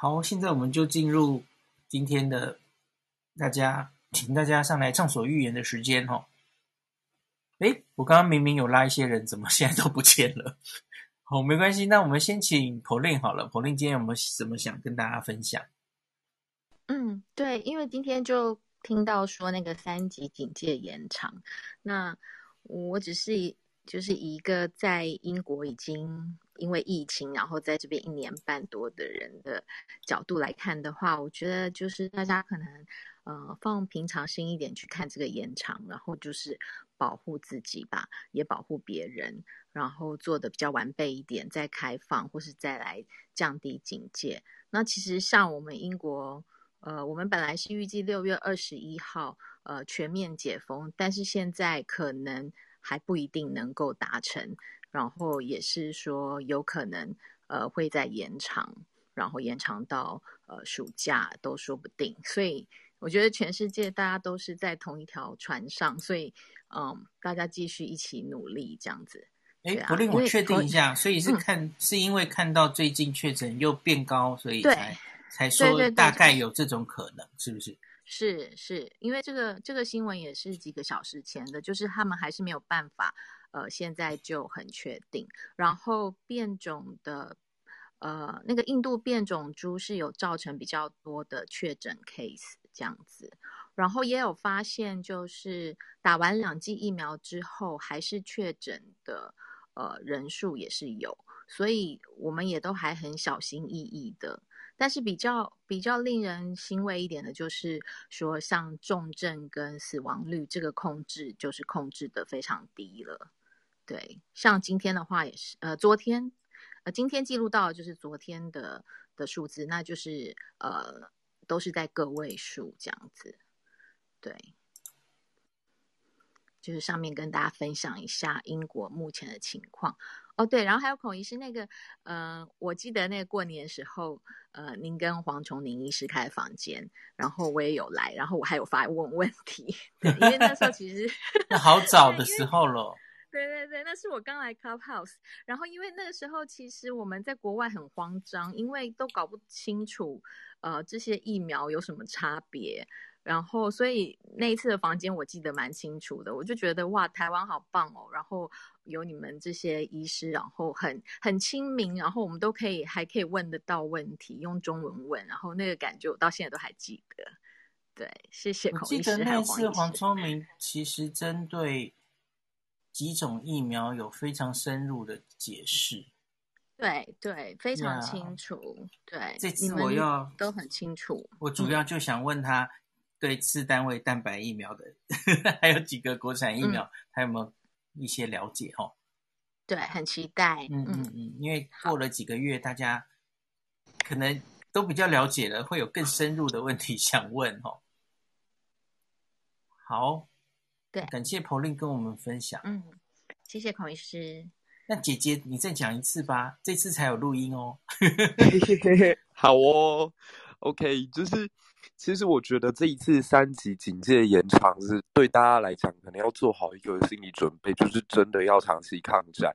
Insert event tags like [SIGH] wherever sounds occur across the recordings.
好，现在我们就进入今天的大家，请大家上来畅所欲言的时间哈。诶，我刚刚明明有拉一些人，怎么现在都不见了？好，没关系，那我们先请 Pauline 好了。Pauline 今天有没有什么想跟大家分享？嗯，对，因为今天就听到说那个三级警戒延长，那我只是就是一个在英国已经。因为疫情，然后在这边一年半多的人的角度来看的话，我觉得就是大家可能呃放平常心一点去看这个延长，然后就是保护自己吧，也保护别人，然后做的比较完备一点，再开放或是再来降低警戒。那其实像我们英国，呃，我们本来是预计六月二十一号呃全面解封，但是现在可能还不一定能够达成。然后也是说有可能呃会再延长，然后延长到呃暑假都说不定。所以我觉得全世界大家都是在同一条船上，所以嗯，大家继续一起努力这样子。哎，不令我确定一下，所以是看、嗯、是因为看到最近确诊又变高，所以才才说大概有这种可能，是不是？是是，因为这个这个新闻也是几个小时前的，就是他们还是没有办法。呃，现在就很确定。然后变种的，呃，那个印度变种株是有造成比较多的确诊 case 这样子。然后也有发现，就是打完两剂疫苗之后，还是确诊的，呃，人数也是有。所以我们也都还很小心翼翼的。但是比较比较令人欣慰一点的，就是说像重症跟死亡率这个控制，就是控制的非常低了。对，像今天的话也是，呃，昨天，呃，今天记录到的就是昨天的的数字，那就是呃，都是在个位数这样子。对，就是上面跟大家分享一下英国目前的情况。哦，对，然后还有孔医师那个，呃，我记得那个过年的时候，呃，您跟黄崇宁医师开的房间，然后我也有来，然后我还有发问问题，对，因为那时候其实 [LAUGHS] 那好早的时候了。对对对，那是我刚来 Clubhouse，然后因为那个时候其实我们在国外很慌张，因为都搞不清楚，呃，这些疫苗有什么差别，然后所以那一次的房间我记得蛮清楚的，我就觉得哇，台湾好棒哦，然后有你们这些医师，然后很很亲民，然后我们都可以还可以问得到问题，用中文问，然后那个感觉我到现在都还记得。对，谢谢孔医师。我记得那次黄聪明其实针对。几种疫苗有非常深入的解释，对对，非常清楚。对，这次我要都很清楚。我主要就想问他，对次单位蛋白疫苗的，嗯、[LAUGHS] 还有几个国产疫苗，他、嗯、有没有一些了解？哈，对，很期待。嗯嗯嗯，因为过了几个月，大家可能都比较了解了，会有更深入的问题想问。哈，[LAUGHS] 好。对，感谢 Pauline 跟我们分享。嗯，谢谢孔医师。那姐姐，你再讲一次吧，这次才有录音哦。[LAUGHS] 好哦，OK，就是其实我觉得这一次三级警戒延长是对大家来讲，可能要做好一个心理准备，就是真的要长期抗战。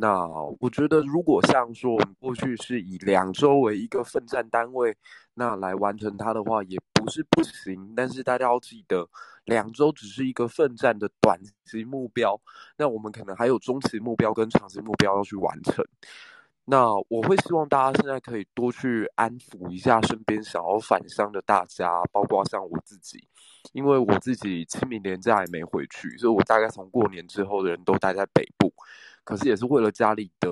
那我觉得，如果像说我们过去是以两周为一个奋战单位，那来完成它的话，也不是不行。但是大家要记得，两周只是一个奋战的短期目标，那我们可能还有中期目标跟长期目标要去完成。那我会希望大家现在可以多去安抚一下身边想要返乡的大家，包括像我自己，因为我自己清明连假也没回去，所以我大概从过年之后的人都待在北部。可是也是为了家里的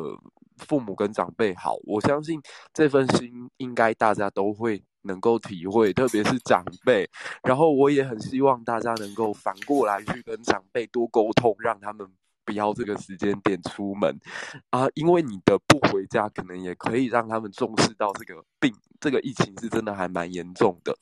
父母跟长辈好，我相信这份心应该大家都会能够体会，特别是长辈。然后我也很希望大家能够反过来去跟长辈多沟通，让他们不要这个时间点出门啊，因为你的不回家，可能也可以让他们重视到这个病，这个疫情是真的还蛮严重的。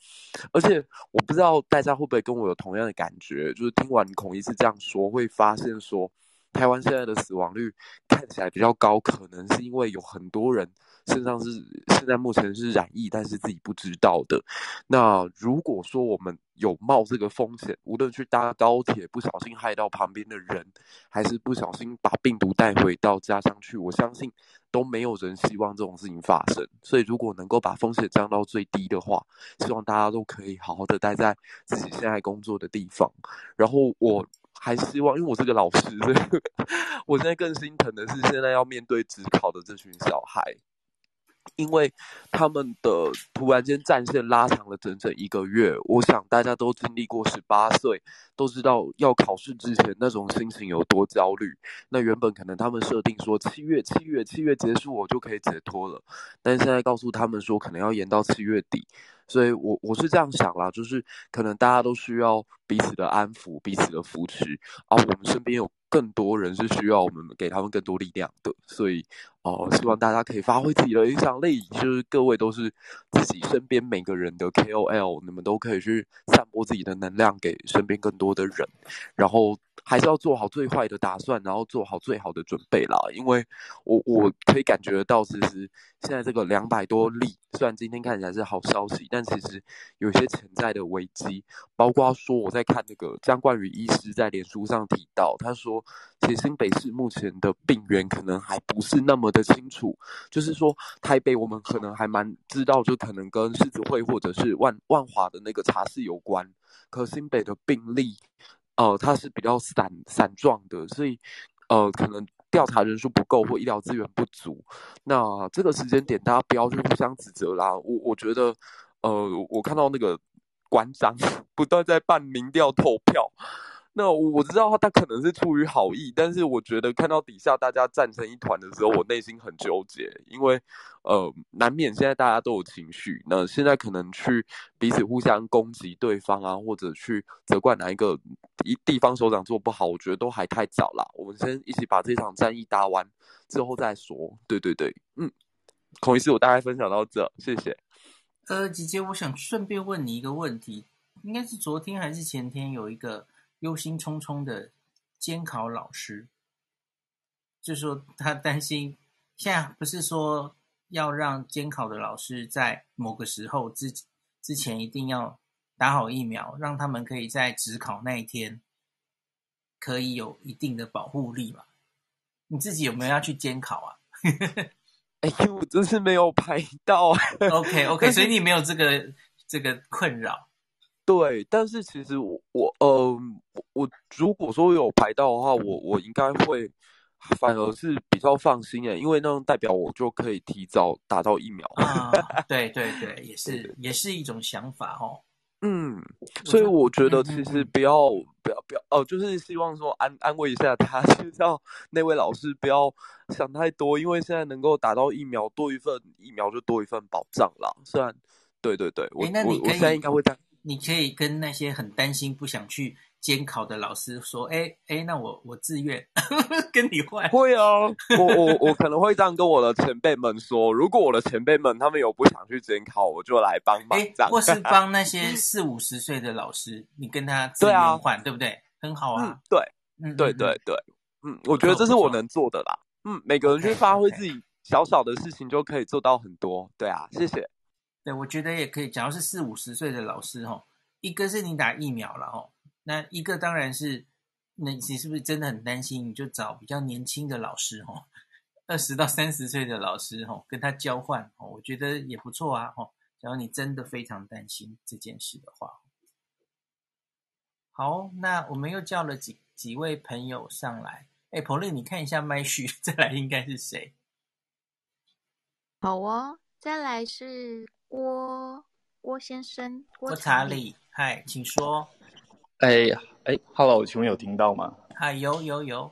而且我不知道大家会不会跟我有同样的感觉，就是听完孔医师这样说，会发现说。台湾现在的死亡率看起来比较高，可能是因为有很多人身上是现在目前是染疫，但是自己不知道的。那如果说我们有冒这个风险，无论去搭高铁不小心害到旁边的人，还是不小心把病毒带回到家乡去，我相信都没有人希望这种事情发生。所以，如果能够把风险降到最低的话，希望大家都可以好好的待在自己现在工作的地方。然后，我还希望，因为我是个老师，所以 [LAUGHS] 我现在更心疼的是现在要面对职考的这群小孩。因为他们的突然间战线拉长了整整一个月，我想大家都经历过十八岁，都知道要考试之前那种心情有多焦虑。那原本可能他们设定说七月、七月、七月结束我就可以解脱了，但现在告诉他们说可能要延到七月底。所以我我是这样想啦，就是可能大家都需要彼此的安抚、彼此的扶持，而我们身边有更多人是需要我们给他们更多力量的，所以。哦，希望大家可以发挥自己的影响力，就是各位都是自己身边每个人的 KOL，你们都可以去散播自己的能量给身边更多的人，然后还是要做好最坏的打算，然后做好最好的准备啦。因为我我可以感觉到，其实现在这个两百多例，虽然今天看起来是好消息，但其实有些潜在的危机，包括说我在看那个张冠宇医师在脸书上提到，他说其实新北市目前的病源可能还不是那么的清楚，就是说台北我们可能还蛮知道，就可能跟狮子会或者是万万华的那个茶室有关。可新北的病例，呃，它是比较散散状的，所以呃，可能调查人数不够或医疗资源不足。那这个时间点，大家不要去互相指责啦。我我觉得，呃，我看到那个馆长 [LAUGHS] 不断在办民调投票。那我知道他可能是出于好意，但是我觉得看到底下大家战成一团的时候，我内心很纠结，因为呃，难免现在大家都有情绪，那现在可能去彼此互相攻击对方啊，或者去责怪哪一个一地方首长做不好，我觉得都还太早啦。我们先一起把这场战役打完之后再说。对对对，嗯，孔医师，我大概分享到这，谢谢。呃，姐姐，我想顺便问你一个问题，应该是昨天还是前天有一个。忧心忡忡的监考老师，就说他担心，现在不是说要让监考的老师在某个时候之之前一定要打好疫苗，让他们可以在职考那一天可以有一定的保护力嘛？你自己有没有要去监考啊？[LAUGHS] 哎呦，我真是没有排到。OK OK，所以你没有这个这个困扰。对，但是其实我我呃我，如果说有排到的话，我我应该会反而是比较放心诶，因为那种代表我就可以提早打到疫苗。啊，[LAUGHS] 对对对，也是对也是一种想法哦。嗯，所以我觉得其实不要不要不要哦，就是希望说安安慰一下他，[LAUGHS] 就是叫那位老师不要想太多，因为现在能够打到疫苗，多一份疫苗就多一份保障啦。虽然对对对，我我我现在应该会这你可以跟那些很担心不想去监考的老师说：“哎哎，那我我自愿 [LAUGHS] 跟你换。”会啊，我我我可能会这样跟我的前辈们说：如果我的前辈们他们有不想去监考，我就来帮忙。这样，或是帮那些四五十岁的老师，你跟他自愿换，对不对？很好啊。嗯、对，嗯，对对对，嗯，我觉得这是我能做的啦。嗯，每个人去发挥自己小小的事情，就可以做到很多。对啊，谢谢。对，我觉得也可以。假如是四五十岁的老师，哈，一个是你打疫苗了，哈，那一个当然是，那你是不是真的很担心？你就找比较年轻的老师，哈，二十到三十岁的老师，哈，跟他交换，哦，我觉得也不错啊，哈。假如你真的非常担心这件事的话，好，那我们又叫了几几位朋友上来。哎，Pauline，你看一下麦序，[LAUGHS] 再来应该是谁？好啊，再来是。郭郭先生，郭查理，嗨，请说。哎哎，Hello，请问有听到吗？嗨，有有有。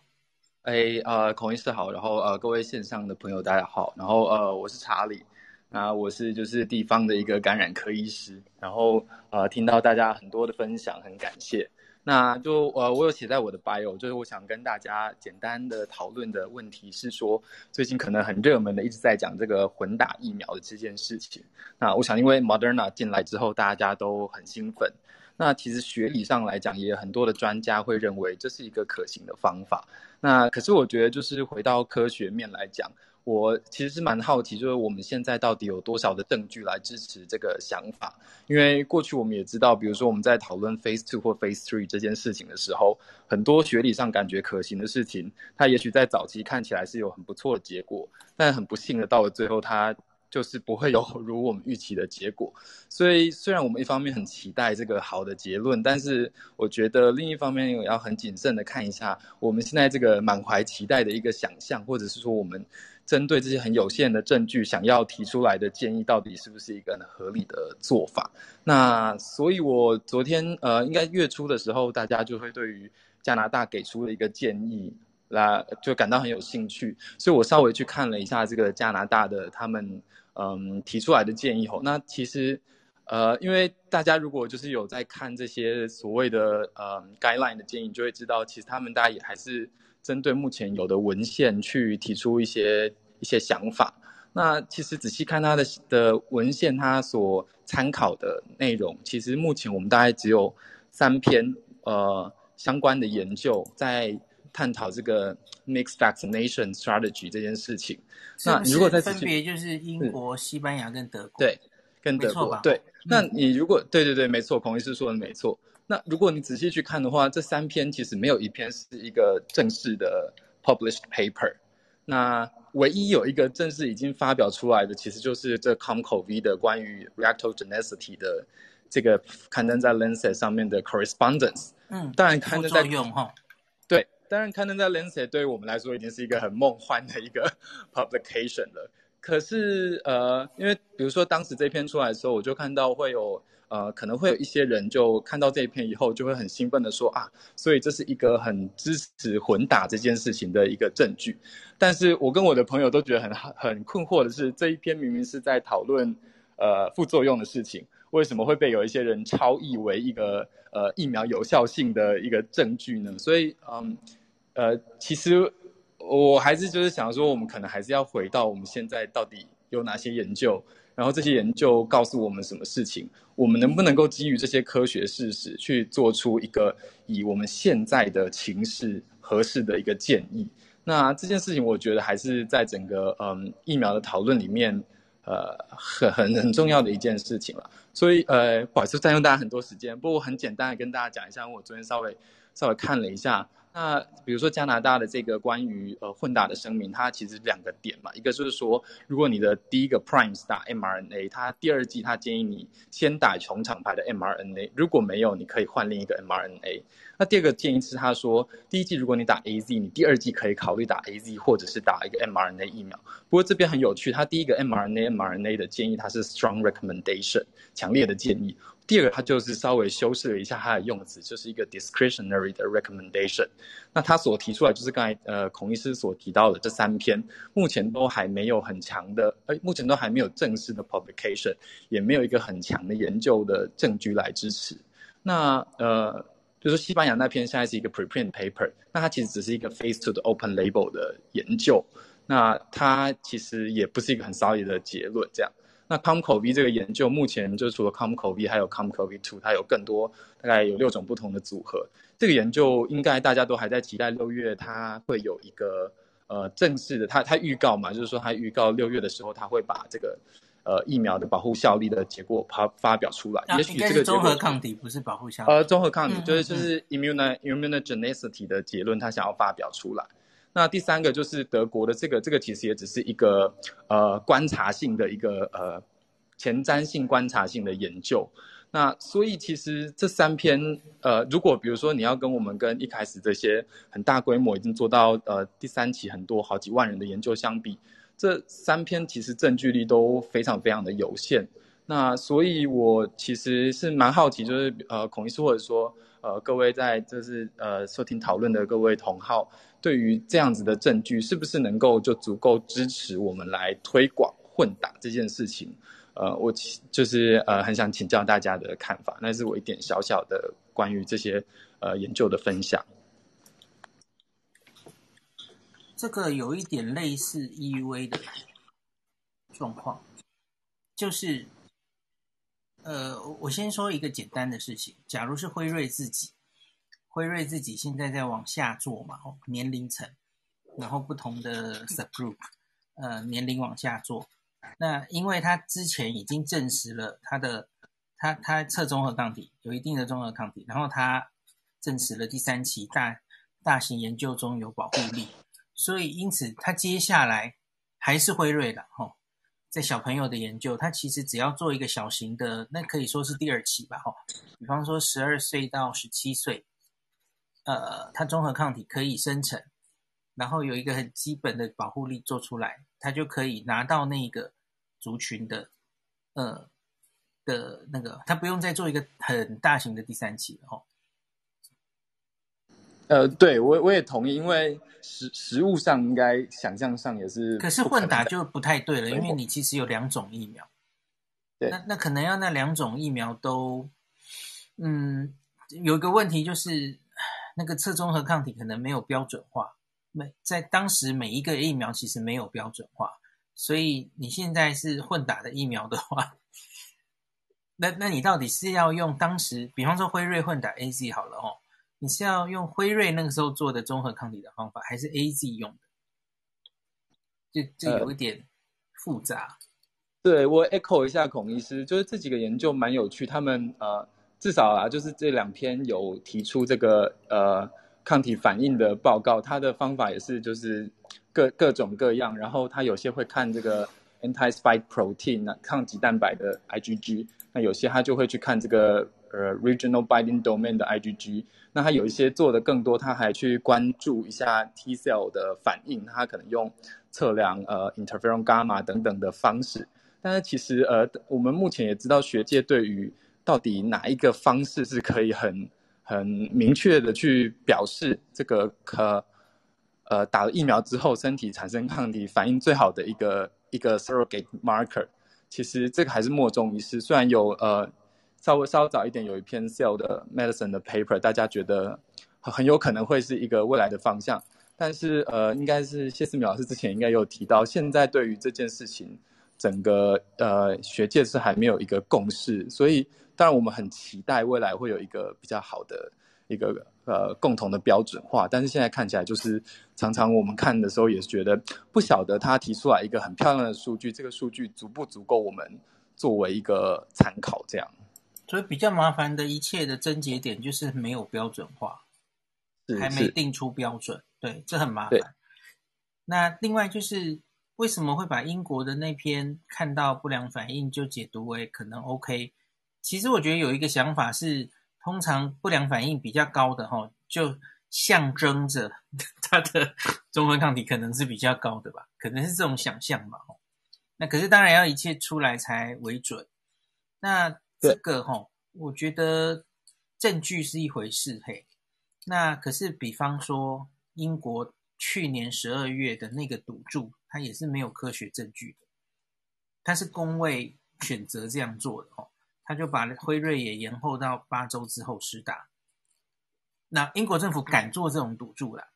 哎，呃，孔医师好，然后呃，各位线上的朋友大家好，然后呃，我是查理，那我是就是地方的一个感染科医师，然后呃，听到大家很多的分享，很感谢。那就呃，我有写在我的 bio，就是我想跟大家简单的讨论的问题是说，最近可能很热门的一直在讲这个混打疫苗的这件事情。那我想，因为 Moderna 进来之后，大家都很兴奋。那其实学理上来讲，也有很多的专家会认为这是一个可行的方法。那可是我觉得，就是回到科学面来讲。我其实是蛮好奇，就是我们现在到底有多少的证据来支持这个想法？因为过去我们也知道，比如说我们在讨论 Phase Two 或 Phase Three 这件事情的时候，很多学理上感觉可行的事情，它也许在早期看起来是有很不错的结果，但很不幸的到了最后，它就是不会有 [LAUGHS] 如我们预期的结果。所以虽然我们一方面很期待这个好的结论，但是我觉得另一方面也要很谨慎的看一下我们现在这个满怀期待的一个想象，或者是说我们。针对这些很有限的证据，想要提出来的建议，到底是不是一个很合理的做法？那所以，我昨天呃，应该月初的时候，大家就会对于加拿大给出的一个建议，来就感到很有兴趣。所以我稍微去看了一下这个加拿大的他们嗯提出来的建议后，那其实呃，因为大家如果就是有在看这些所谓的呃 guideline 的建议，就会知道，其实他们大家也还是。针对目前有的文献去提出一些一些想法。那其实仔细看他的的文献，他所参考的内容，其实目前我们大概只有三篇呃相关的研究在探讨这个 mixed vaccination strategy 这件事情。是是那如果在分别就是英国、西班牙跟德国，对，跟德国对。那你如果对对对，没错，孔医师说的没错。那如果你仔细去看的话，这三篇其实没有一篇是一个正式的 published paper。那唯一有一个正式已经发表出来的，其实就是这 COMCOV 的关于 reactogenicity 的这个刊登在 Lancet 上面的 correspondence。嗯，当然刊登在用哈。对，当然刊登在 Lancet 对于我们来说已经是一个很梦幻的一个 [LAUGHS] publication 了。可是呃，因为比如说当时这篇出来的时候，我就看到会有。呃，可能会有一些人就看到这一篇以后，就会很兴奋的说啊，所以这是一个很支持混打这件事情的一个证据。但是我跟我的朋友都觉得很 [LAUGHS] 很困惑的是，这一篇明明是在讨论呃副作用的事情，为什么会被有一些人超译为一个呃疫苗有效性的一个证据呢？所以嗯呃，其实我还是就是想说，我们可能还是要回到我们现在到底有哪些研究。然后这些研究告诉我们什么事情？我们能不能够基于这些科学事实去做出一个以我们现在的情势合适的一个建议？那这件事情我觉得还是在整个嗯疫苗的讨论里面，呃很很很重要的一件事情了。所以呃不好意思占用大家很多时间，不过我很简单的跟大家讲一下，我昨天稍微稍微看了一下。那比如说加拿大的这个关于呃混打的声明，它其实两个点嘛，一个就是说，如果你的第一个 prime 是打 mRNA，它第二季它建议你先打同厂牌的 mRNA，如果没有，你可以换另一个 mRNA。那第二个建议是他说，第一季如果你打 AZ，你第二季可以考虑打 AZ 或者是打一个 mRNA 疫苗。不过这边很有趣，它第一个 mRNA mRNA 的建议它是 strong recommendation，强烈的建议。第二个，它就是稍微修饰了一下它的用词，就是一个 discretionary 的 recommendation。那他所提出来就是刚才呃孔医师所提到的这三篇，目前都还没有很强的，呃，目前都还没有正式的 publication，也没有一个很强的研究的证据来支持。那呃，就是西班牙那篇现在是一个 preprint paper，那它其实只是一个 phase two 的 open label 的研究，那它其实也不是一个很 solid 的结论这样。那 COMCOV 这个研究目前就除了 COMCOV 还有 COMCOV two，它有更多大概有六种不同的组合。这个研究应该大家都还在期待六月它会有一个呃正式的，它它预告嘛，就是说它预告六月的时候它会把这个呃疫苗的保护效力的结果发发表出来。也许这个综合抗体不是保护效力。呃，综合抗体就是就是 immune immunogenicity 的结论，它想要发表出来。那第三个就是德国的这个，这个其实也只是一个呃观察性的一个呃前瞻性观察性的研究。那所以其实这三篇呃，如果比如说你要跟我们跟一开始这些很大规模已经做到呃第三期很多好几万人的研究相比，这三篇其实证据力都非常非常的有限。那所以我其实是蛮好奇，就是呃孔医师或者说呃各位在就是呃收听讨论的各位同好。对于这样子的证据，是不是能够就足够支持我们来推广混打这件事情？呃，我就是呃很想请教大家的看法，那是我一点小小的关于这些呃研究的分享。这个有一点类似 EUA 的状况，就是呃，我先说一个简单的事情，假如是辉瑞自己，辉瑞自己现在在往下做嘛，哦，年龄层，然后不同的 subgroup，呃，年龄往下做。那因为他之前已经证实了他的，他他测综合抗体有一定的综合抗体，然后他证实了第三期大大型研究中有保护力，所以因此他接下来还是辉瑞的哈，在小朋友的研究，他其实只要做一个小型的，那可以说是第二期吧哈，比方说十二岁到十七岁，呃，它综合抗体可以生成，然后有一个很基本的保护力做出来，它就可以拿到那个。族群的，呃的那个，他不用再做一个很大型的第三期了哦。呃，对我我也同意，因为实实物上应该想象上也是，可是混打就不太对了，因为你其实有两种疫苗，对，那那可能要那两种疫苗都，嗯，有一个问题就是那个测综合抗体可能没有标准化，每在当时每一个疫苗其实没有标准化。所以你现在是混打的疫苗的话，那那你到底是要用当时，比方说辉瑞混打 AZ 好了哦，你是要用辉瑞那个时候做的综合抗体的方法，还是 AZ 用的？就就有一点复杂。呃、对，我 echo 一下孔医师，就是这几个研究蛮有趣，他们呃至少啊，就是这两篇有提出这个呃抗体反应的报告，它的方法也是就是。各各种各样，然后他有些会看这个 anti-spike protein 抗体蛋白的 IgG，那有些他就会去看这个呃 regional binding domain 的 IgG，那他有一些做的更多，他还去关注一下 T cell 的反应，他可能用测量呃 interferon gamma 等等的方式。但是其实呃我们目前也知道学界对于到底哪一个方式是可以很很明确的去表示这个可。呃，打了疫苗之后，身体产生抗体反应最好的一个一个 surrogate marker，其实这个还是莫衷一是。虽然有呃稍微稍早一点有一篇 Cell 的 Medicine 的 paper，大家觉得很有可能会是一个未来的方向，但是呃，应该是谢思淼老师之前应该有提到，现在对于这件事情，整个呃学界是还没有一个共识，所以当然我们很期待未来会有一个比较好的一个。呃，共同的标准化，但是现在看起来就是常常我们看的时候也是觉得不晓得他提出来一个很漂亮的数据，这个数据足不足够我们作为一个参考？这样，所以比较麻烦的一切的症结点就是没有标准化，还没定出标准，对，这很麻烦。那另外就是为什么会把英国的那篇看到不良反应就解读为可能 OK？其实我觉得有一个想法是。通常不良反应比较高的哈，就象征着 [LAUGHS] 它的综合抗体可能是比较高的吧，可能是这种想象嘛。那可是当然要一切出来才为准。那这个哈，我觉得证据是一回事嘿。那可是比方说英国去年十二月的那个赌注，它也是没有科学证据的，它是工位选择这样做的哦。他就把辉瑞也延后到八周之后施打。那英国政府敢做这种赌注了？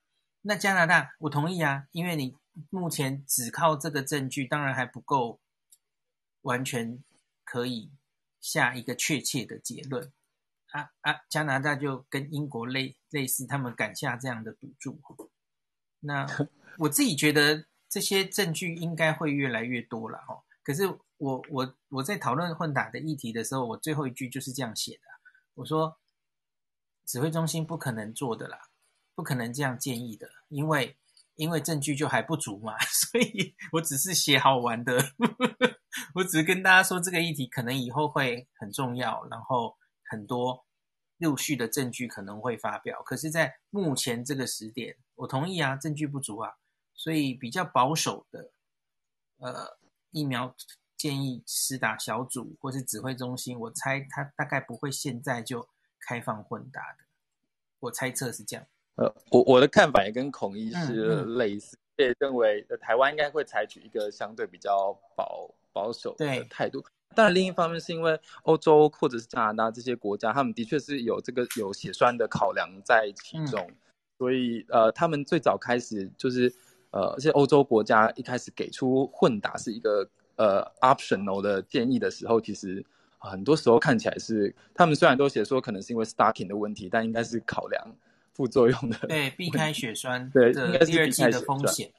那加拿大，我同意啊，因为你目前只靠这个证据，当然还不够完全可以下一个确切的结论。啊啊，加拿大就跟英国类类似，他们敢下这样的赌注。那 [LAUGHS] 我自己觉得这些证据应该会越来越多了哈。可是。我我我在讨论混打的议题的时候，我最后一句就是这样写的。我说，指挥中心不可能做的啦，不可能这样建议的，因为因为证据就还不足嘛。[LAUGHS] 所以我只是写好玩的，[LAUGHS] 我只是跟大家说这个议题可能以后会很重要，然后很多陆续的证据可能会发表。可是，在目前这个时点，我同意啊，证据不足啊，所以比较保守的，呃，疫苗。建议施打小组或是指挥中心，我猜他大概不会现在就开放混打的。我猜测是这样。呃，我我的看法也跟孔医师类似，也、认为台湾应该会采取一个相对比较保保守的态度。当然，另一方面是因为欧洲或者是加拿大这些国家，他们的确是有这个有血栓的考量在其中，嗯、所以呃，他们最早开始就是呃，而且欧洲国家一开始给出混打是一个。呃，optional 的建议的时候，其实很多时候看起来是他们虽然都写说可能是因为 stacking 的问题，但应该是考量副作用的，对，[LAUGHS] 避开血栓，对，应该是避开的风险。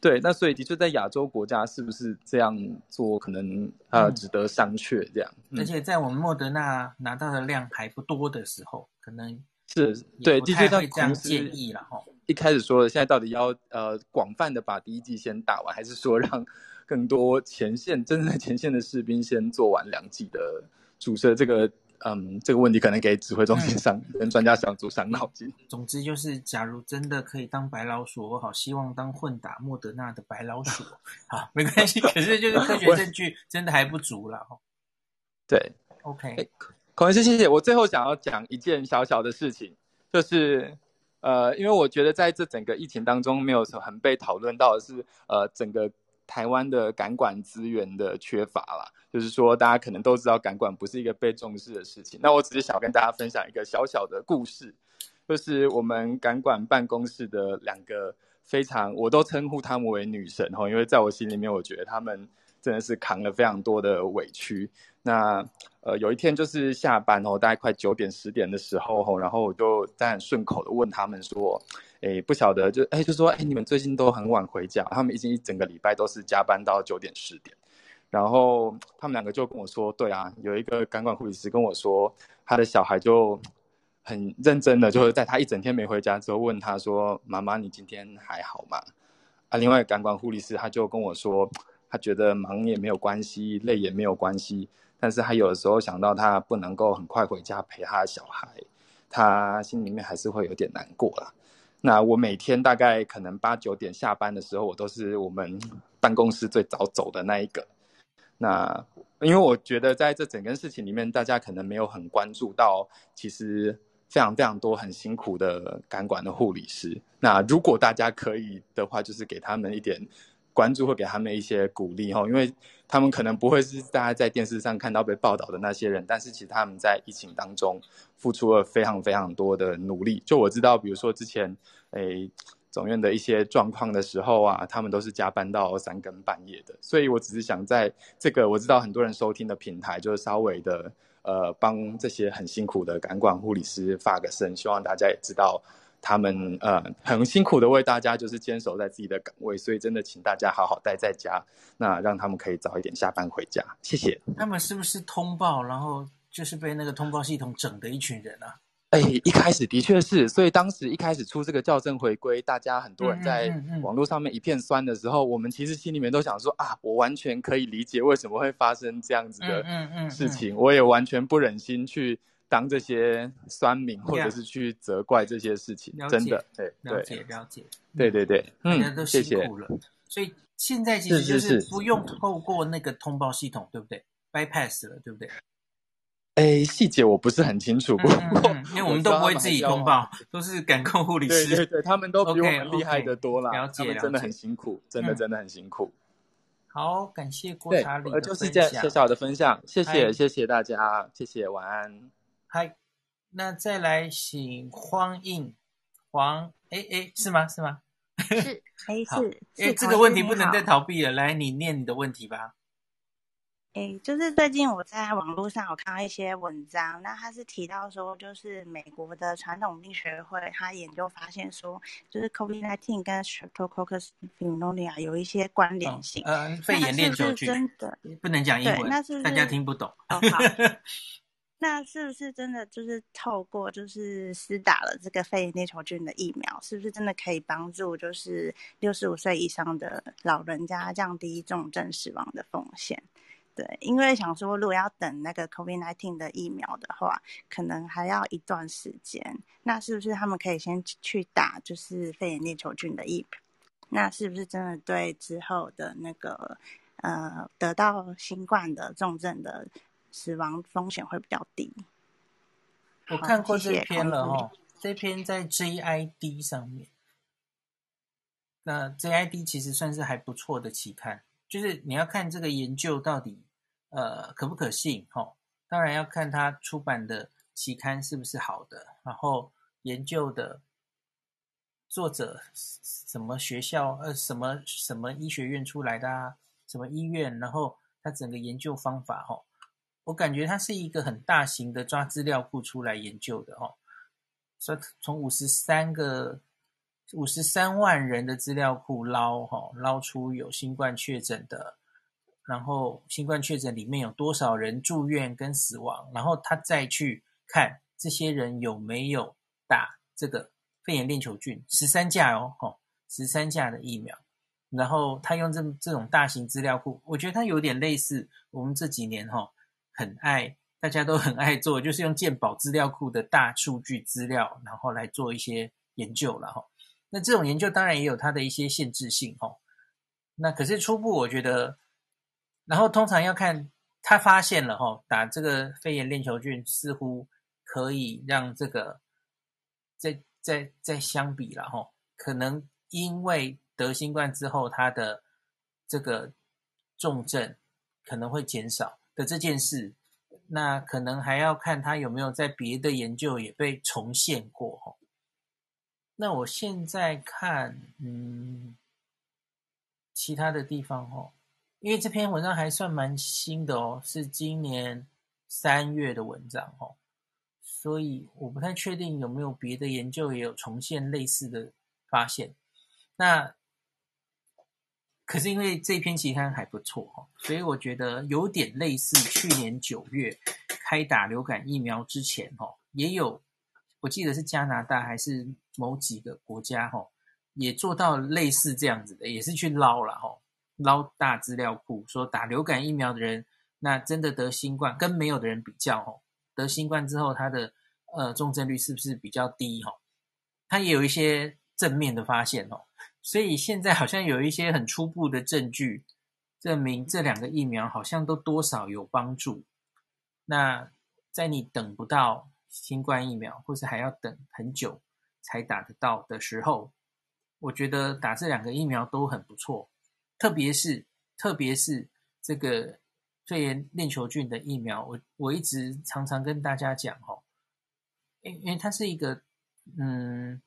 对，那所以的确在亚洲国家是不是这样做，可能呃值得商榷这样。嗯、而且在我们莫德纳拿到的量还不多的时候，可能是对，的确会这样建议了哈。一开始说的，现在到底要呃广泛的把第一季先打完，还是说让更多前线真正在前线的士兵先做完两季的注射？这个。嗯，这个问题可能给指挥中心上、嗯、跟专家小组伤脑筋。总之就是，假如真的可以当白老鼠，我好希望当混打莫德纳的白老鼠。[LAUGHS] 好，没关系。可是就是科学证据真的还不足了哈。对，OK。孔医师，谢谢。我最后想要讲一件小小的事情，就是呃，因为我觉得在这整个疫情当中，没有什么很被讨论到的是呃，整个。台湾的感管资源的缺乏啦，就是说大家可能都知道感管不是一个被重视的事情。那我只是想跟大家分享一个小小的故事，就是我们感管办公室的两个非常，我都称呼他们为女神哈，因为在我心里面，我觉得他们真的是扛了非常多的委屈。那呃有一天就是下班哦，大概快九点十点的时候，然后我就在很顺口的问他们说。哎，不晓得就哎，就说哎，你们最近都很晚回家，他们已经一整个礼拜都是加班到九点十点，然后他们两个就跟我说，对啊，有一个感管护理师跟我说，他的小孩就很认真的，就是在他一整天没回家之后，问他说，妈妈，你今天还好吗？啊，另外感管护理师他就跟我说，他觉得忙也没有关系，累也没有关系，但是他有的时候想到他不能够很快回家陪他的小孩，他心里面还是会有点难过啦。那我每天大概可能八九点下班的时候，我都是我们办公室最早走的那一个。那因为我觉得在这整个事情里面，大家可能没有很关注到，其实非常非常多很辛苦的感管的护理师。那如果大家可以的话，就是给他们一点。关注会给他们一些鼓励哈，因为他们可能不会是大家在电视上看到被报道的那些人，但是其实他们在疫情当中付出了非常非常多的努力。就我知道，比如说之前诶总院的一些状况的时候啊，他们都是加班到三更半夜的。所以我只是想在这个我知道很多人收听的平台，就是稍微的呃帮这些很辛苦的感管护理师发个声，希望大家也知道。他们呃很辛苦的为大家就是坚守在自己的岗位，所以真的请大家好好待在家，那让他们可以早一点下班回家。谢谢。他们是不是通报，然后就是被那个通报系统整的一群人啊？哎，一开始的确是，所以当时一开始出这个校正回归，大家很多人在网络上面一片酸的时候，嗯嗯嗯、我们其实心里面都想说啊，我完全可以理解为什么会发生这样子的事情，我也完全不忍心去。当这些酸民，或者是去责怪这些事情，真的，对，了解了解，对对对，大家都辛苦了，所以现在其实就是不用透过那个通报系统，对不对？bypass 了，对不对？哎，细节我不是很清楚，不过因为我们都不会自己通报，都是感控护理师，对对对，他们都比我们厉害的多了，了解，真的很辛苦，真的真的很辛苦。好，感谢郭查理，就是这样小小的分享，谢谢谢谢大家，谢谢，晚安。嗨，那再来请黄印黄，哎哎，是吗？是吗？是，[LAUGHS] 哎好是。哎，这个问题不能再逃避了，来，你念你的问题吧。哎，就是最近我在网络上有看到一些文章，那他是提到说，就是美国的传统病学会，他研究发现说，就是 COVID-19 跟 Streptococcus pneumoniae 有一些关联性。嗯、哦呃，肺炎链球菌真的不能讲英文，那是，是大家听不懂。哦、好。[LAUGHS] 那是不是真的就是透过就是施打了这个肺炎链球菌的疫苗，是不是真的可以帮助就是六十五岁以上的老人家降低重症死亡的风险？对，因为想说如果要等那个 COVID-19 的疫苗的话，可能还要一段时间。那是不是他们可以先去打就是肺炎链球菌的疫苗？那是不是真的对之后的那个呃得到新冠的重症的？死亡风险会比较低。我看过这篇了哦，这篇在 JID 上面。那 JID 其实算是还不错的期刊，就是你要看这个研究到底呃可不可信哦。当然要看它出版的期刊是不是好的，然后研究的作者什么学校呃什么什么医学院出来的啊，什么医院，然后它整个研究方法哦。我感觉它是一个很大型的抓资料库出来研究的哦。说从五十三个五十三万人的资料库捞哈，捞出有新冠确诊的，然后新冠确诊里面有多少人住院跟死亡，然后他再去看这些人有没有打这个肺炎链球菌，十三价哦，哈，十三价的疫苗，然后他用这这种大型资料库，我觉得它有点类似我们这几年哈，很爱。大家都很爱做，就是用健保资料库的大数据资料，然后来做一些研究了哈。那这种研究当然也有它的一些限制性哈。那可是初步我觉得，然后通常要看他发现了哈，打这个肺炎链球菌似乎可以让这个再再再相比了哈，可能因为得新冠之后，他的这个重症可能会减少的这件事。那可能还要看他有没有在别的研究也被重现过哈。那我现在看，嗯，其他的地方哈，因为这篇文章还算蛮新的哦，是今年三月的文章哈，所以我不太确定有没有别的研究也有重现类似的发现。那可是因为这篇期刊还不错哈，所以我觉得有点类似去年九月开打流感疫苗之前哈，也有我记得是加拿大还是某几个国家哈，也做到类似这样子的，也是去捞了哈，捞大资料库说打流感疫苗的人，那真的得新冠跟没有的人比较哈，得新冠之后他的呃重症率是不是比较低哈？他也有一些正面的发现哦。所以现在好像有一些很初步的证据，证明这两个疫苗好像都多少有帮助。那在你等不到新冠疫苗，或是还要等很久才打得到的时候，我觉得打这两个疫苗都很不错。特别是特别是这个肺炎链球菌的疫苗，我我一直常常跟大家讲哦，因因为它是一个嗯。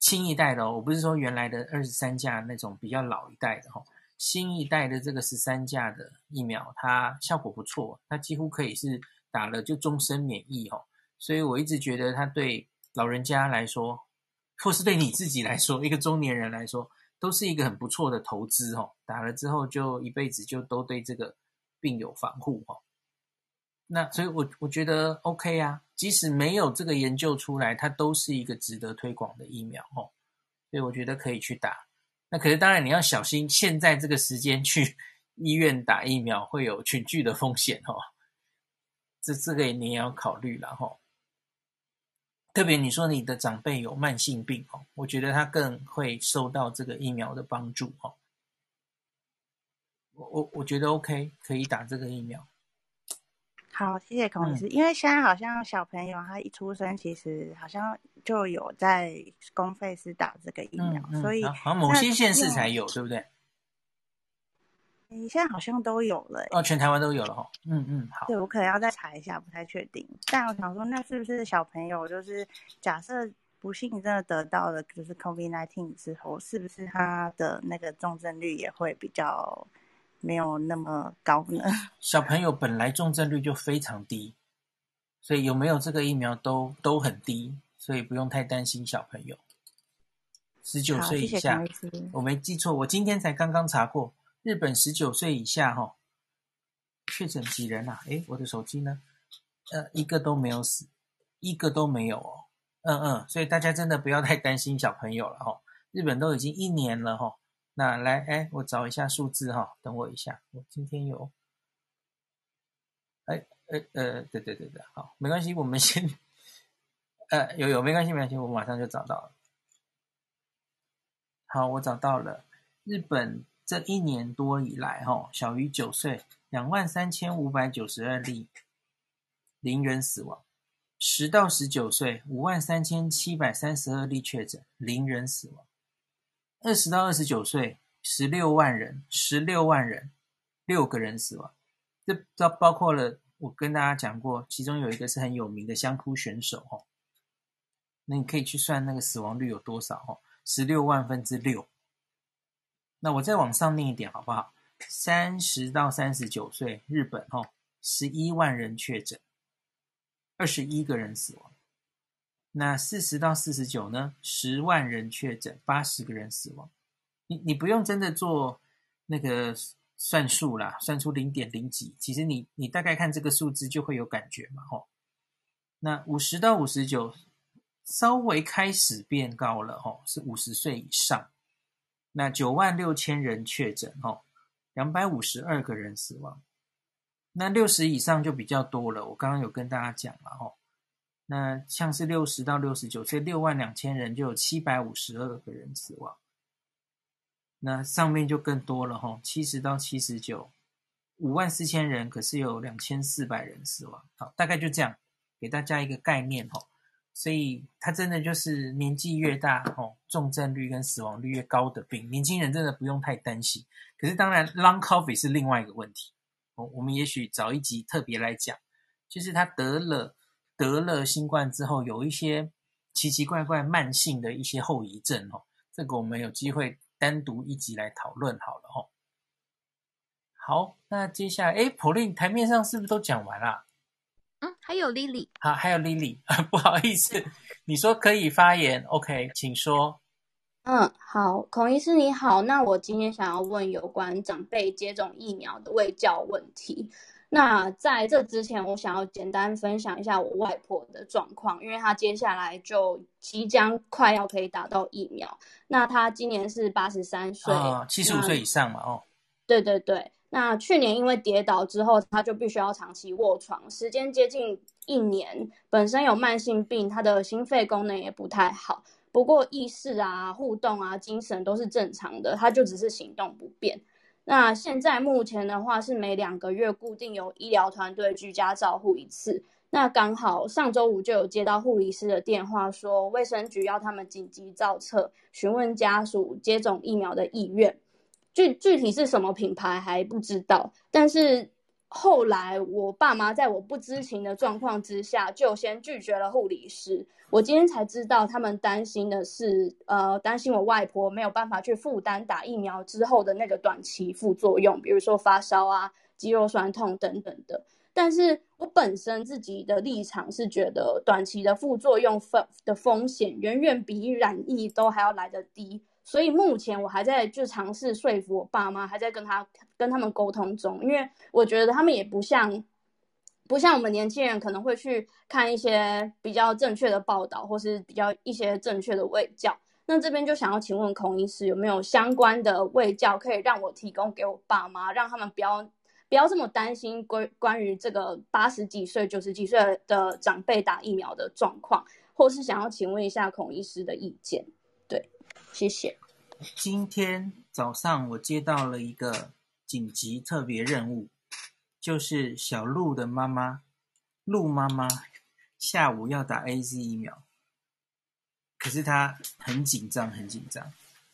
新一代的哦，我不是说原来的二十三价那种比较老一代的哈，新一代的这个十三价的疫苗，它效果不错，它几乎可以是打了就终身免疫哈，所以我一直觉得它对老人家来说，或是对你自己来说，一个中年人来说，都是一个很不错的投资哈，打了之后就一辈子就都对这个病有防护哈。那所以我，我我觉得 OK 啊，即使没有这个研究出来，它都是一个值得推广的疫苗哦。所以我觉得可以去打。那可是当然你要小心，现在这个时间去医院打疫苗会有群聚的风险哦。这这个你也要考虑了哈。特别你说你的长辈有慢性病哦，我觉得他更会受到这个疫苗的帮助哦。我我我觉得 OK，可以打这个疫苗。好，谢谢孔医师。嗯、因为现在好像小朋友他一出生，其实好像就有在公费是打这个疫苗，嗯嗯、所以好像某些县市才有，对不对？你现在好像都有了，哦，全台湾都有了哈。嗯嗯，好。对，我可能要再查一下，不太确定。但我想说，那是不是小朋友，就是假设不幸真的得到了就是 COVID-19 之后，是不是他的那个重症率也会比较？没有那么高呢。[LAUGHS] 小朋友本来重症率就非常低，所以有没有这个疫苗都都很低，所以不用太担心小朋友。十九岁以下，我没记错，我今天才刚刚查过，日本十九岁以下哈，确诊几人啊？诶，我的手机呢？呃，一个都没有死，一个都没有哦。嗯嗯，所以大家真的不要太担心小朋友了哈。日本都已经一年了哈。那来，哎，我找一下数字哈，等我一下。我今天有，哎，哎，呃，对对对对，好，没关系，我们先，呃，有有没关系没关系，我马上就找到了。好，我找到了。日本这一年多以来，哈，小于九岁，两万三千五百九十二例，零人死亡；十到十九岁，五万三千七百三十二例确诊，零人死亡。二十到二十九岁，十六万人，十六万人，六个人死亡。这这包括了我跟大家讲过，其中有一个是很有名的相扑选手哦。那你可以去算那个死亡率有多少哦，十六万分之六。那我再往上念一点好不好？三十到三十九岁，日本哦，十一万人确诊，二十一个人死亡。那四十到四十九呢？十万人确诊，八十个人死亡。你你不用真的做那个算数啦，算出零点零几，其实你你大概看这个数字就会有感觉嘛，吼。那五十到五十九稍微开始变高了，吼，是五十岁以上。那九万六千人确诊，吼，两百五十二个人死亡。那六十以上就比较多了，我刚刚有跟大家讲了，吼。那像是六十到六十九岁，六万两千人就有七百五十二个人死亡。那上面就更多了，吼，七十到七十九，五万四千人，可是有两千四百人死亡。好，大概就这样，给大家一个概念，吼。所以它真的就是年纪越大，吼，重症率跟死亡率越高的病。年轻人真的不用太担心。可是当然，Long COVID 是另外一个问题。我我们也许找一集特别来讲，就是他得了得了新冠之后，有一些奇奇怪怪慢性的一些后遗症，哦，这个我们有机会单独一集来讨论好了，哦，好，那接下来，哎，Pauline 台面上是不是都讲完了？嗯，还有 Lily，好，还有 Lily，[LAUGHS] 不好意思，你说可以发言，OK，请说。嗯，好，孔医师你好，那我今天想要问有关长辈接种疫苗的卫教问题。那在这之前，我想要简单分享一下我外婆的状况，因为她接下来就即将快要可以打到疫苗。那她今年是八十三岁，七十五岁以上嘛，哦，对对对。那去年因为跌倒之后，她就必须要长期卧床，时间接近一年。本身有慢性病，她的心肺功能也不太好。不过意识啊、互动啊、精神都是正常的，她就只是行动不便。那现在目前的话是每两个月固定有医疗团队居家照护一次。那刚好上周五就有接到护理师的电话，说卫生局要他们紧急造册，询问家属接种疫苗的意愿。具具体是什么品牌还不知道，但是后来我爸妈在我不知情的状况之下，就先拒绝了护理师。我今天才知道，他们担心的是，呃，担心我外婆没有办法去负担打疫苗之后的那个短期副作用，比如说发烧啊、肌肉酸痛等等的。但是我本身自己的立场是觉得，短期的副作用风的风险远远比染疫都还要来得低。所以目前我还在就尝试说服我爸妈，还在跟他跟他们沟通中，因为我觉得他们也不像不像我们年轻人可能会去看一些比较正确的报道，或是比较一些正确的卫教。那这边就想要请问孔医师，有没有相关的卫教可以让我提供给我爸妈，让他们不要不要这么担心关关于这个八十几岁、九十几岁的长辈打疫苗的状况，或是想要请问一下孔医师的意见。谢谢。今天早上我接到了一个紧急特别任务，就是小鹿的妈妈，鹿妈妈下午要打 AZ 疫苗，可是她很紧张，很紧张。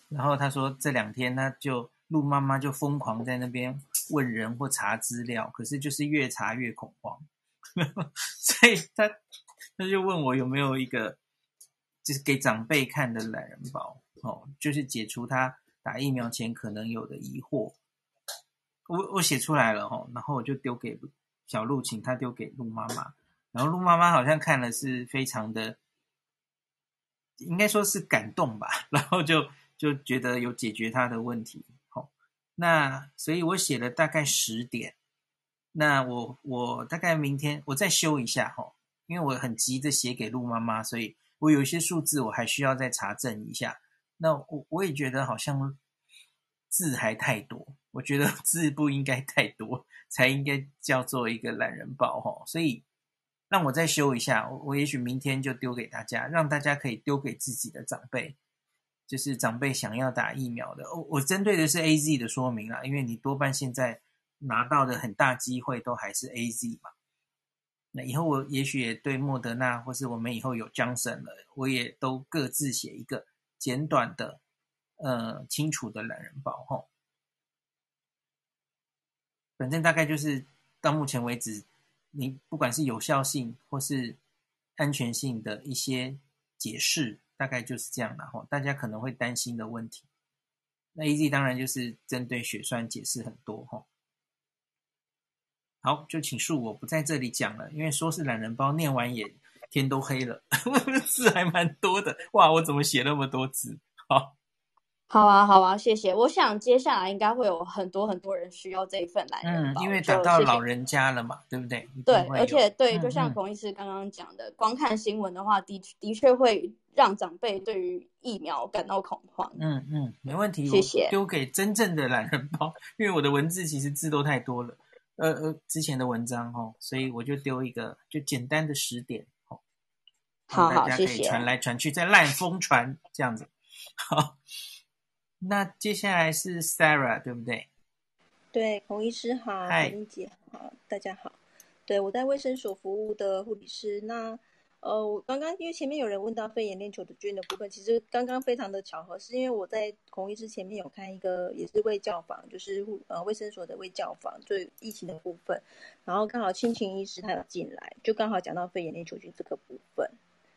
然后她说这两天，她就鹿妈妈就疯狂在那边问人或查资料，可是就是越查越恐慌，[LAUGHS] 所以她她就问我有没有一个就是给长辈看的懒人包。哦，就是解除他打疫苗前可能有的疑惑。我我写出来了哦，然后我就丢给小鹿，请他丢给鹿妈妈。然后鹿妈妈好像看了是非常的，应该说是感动吧。[LAUGHS] 然后就就觉得有解决他的问题。好，那所以我写了大概十点。那我我大概明天我再修一下哈，因为我很急着写给鹿妈妈，所以我有一些数字我还需要再查证一下。那我我也觉得好像字还太多，我觉得 [LAUGHS] 字不应该太多，才应该叫做一个懒人包哈。所以让我再修一下，我我也许明天就丢给大家，让大家可以丢给自己的长辈，就是长辈想要打疫苗的。我我针对的是 AZ 的说明啦，因为你多半现在拿到的很大机会都还是 AZ 嘛。那以后我也许也对莫德纳，或是我们以后有江省了，我也都各自写一个。简短的，呃，清楚的懒人包吼。反正大概就是到目前为止，你不管是有效性或是安全性的一些解释，大概就是这样了吼。大家可能会担心的问题，那 AZ 当然就是针对血栓解释很多吼。好，就请恕我不在这里讲了，因为说是懒人包，念完也天都黑了，字还蛮多的。哇，我怎么写那么多字？好。好啊，好啊，谢谢。我想接下来应该会有很多很多人需要这一份懒人包，嗯，因为等到老人家了嘛，对不对？对，而且对，就像孔医师刚刚讲的，嗯嗯，光看新闻的话，的的确会让长辈对于疫苗感到恐慌。嗯嗯，没问题，谢谢。丢给真正的懒人包，因为我的文字其实字都太多了，呃呃，之前的文章哦，所以我就丢一个就简单的十点哦，好好，大家可以传来传去，再烂疯传这样子，好。那接下来是 Sarah，对不对？对，孔医师好，孔英姐好，大家好。对，我在卫生所服务的护理师。那呃，我刚刚因为前面有人问到肺炎链球菌的部分，其实刚刚非常的巧合，是因为我在孔医师前面有看一个也是卫教房，就是护呃卫生所的卫教房，就疫情的部分。然后刚好亲情医师他有进来，就刚好讲到肺炎链球菌这个部分，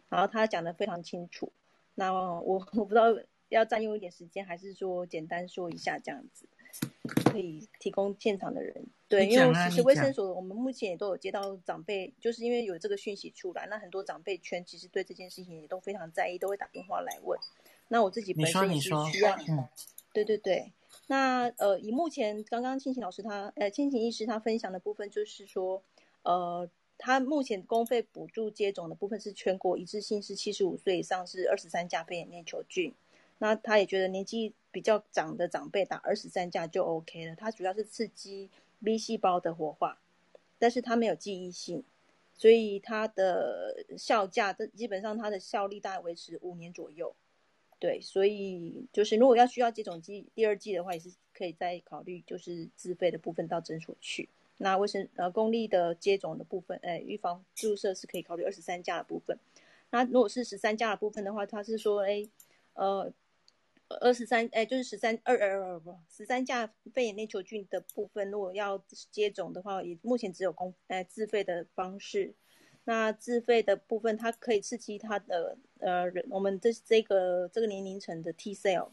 然后他讲的非常清楚。那我我不知道。要占用一点时间，还是说简单说一下这样子，可以提供现场的人。对，因为其实卫生所我们目前也都有接到长辈，就是因为有这个讯息出来，那很多长辈圈其实对这件事情也都非常在意，都会打电话来问。那我自己本身也是需要，嗯，对对对。那呃，以目前刚刚庆晴老师他呃庆晴医师他分享的部分，就是说呃，他目前公费补助接种的部分是全国一致性是七十五岁以上是二十三价肺炎链球菌。那他也觉得年纪比较长的长辈打二十三价就 OK 了。它主要是刺激 B 细胞的活化，但是它没有记忆性，所以它的效价的基本上它的效力大概维持五年左右。对，所以就是如果要需要接种剂第二剂的话，也是可以再考虑就是自费的部分到诊所去。那卫生呃公立的接种的部分，哎，预防注射是可以考虑二十三价的部分。那如果是十三价的部分的话，他是说哎呃。二十三，哎，就是十三二二二不，十三价肺炎链球菌的部分，如果要接种的话，也目前只有公，哎，自费的方式。那自费的部分，它可以刺激它的，呃，我们这这个这个年龄层的 T cell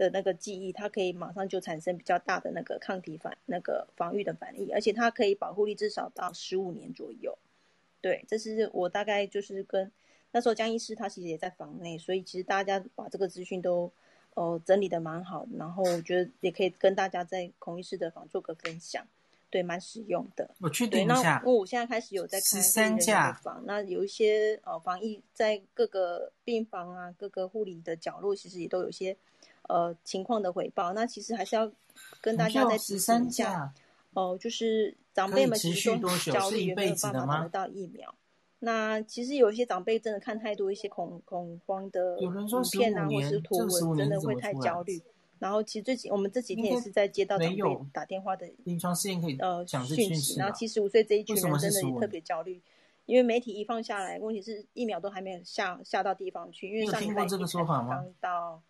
的那个记忆，它可以马上就产生比较大的那个抗体反，那个防御的反应，而且它可以保护力至少到十五年左右。对，这是我大概就是跟那时候江医师他其实也在房内，所以其实大家把这个资讯都。哦，整理的蛮好，然后我觉得也可以跟大家在孔医师的房做个分享，对，蛮实用的。我确定一下，那我现在开始有在看十三价房，那有一些呃防疫在各个病房啊，各个护理的角落，其实也都有些呃情况的回报。那其实还是要跟大家再提醒一下，哦、呃，就是长辈们其实都焦虑，没有办法拿得到疫苗。那其实有一些长辈真的看太多一些恐恐慌的图片啊，或者是图文，真的会太焦虑。然后其实最近我们这几天也是在接到长辈打电话的临床试验可以呃讯息，然后七十五岁这一群人真的也特别焦虑，因为媒体一放下来，问题是疫苗都还没有下下到地方去，因为上礼拜这个说法刚到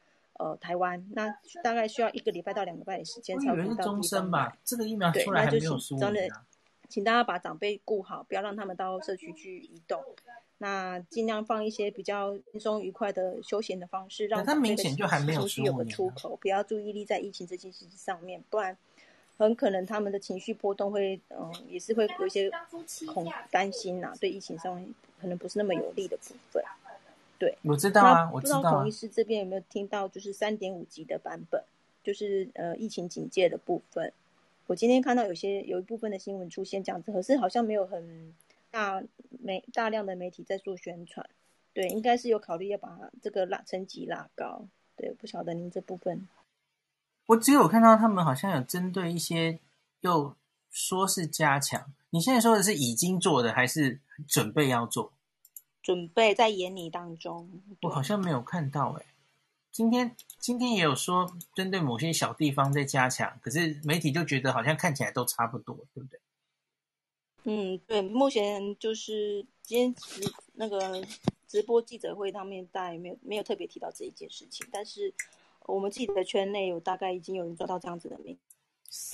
呃台湾，那大概需要一个礼拜到两个礼拜的时间才会到地方吧。这个疫苗出来还没有说请大家把长辈顾好，不要让他们到社区去移动。那尽量放一些比较轻松愉快的休闲的方式，让他们情绪有个出口，不要注意力在疫情这件事情上面，不然很可能他们的情绪波动会，嗯，也是会有一些恐担心呐、啊，对疫情上面可能不是那么有利的部分。对，我知道啊，我知道、啊。不知道孔医师这边有没有听到，就是三点五级的版本，就是呃疫情警戒的部分。我今天看到有些有一部分的新闻出现这样子，可是好像没有很大媒大量的媒体在做宣传。对，应该是有考虑要把这个拉层级拉高。对，不晓得您这部分。我只有看到他们好像有针对一些，又说是加强。你现在说的是已经做的，还是准备要做？准备在研拟当中。我好像没有看到哎、欸。今天今天也有说针对某些小地方在加强，可是媒体就觉得好像看起来都差不多，对不对？嗯，对，目前就是今天直那个直播记者会上面，大家也没有没有特别提到这一件事情，但是我们自己的圈内有大概已经有人抓到这样子的名，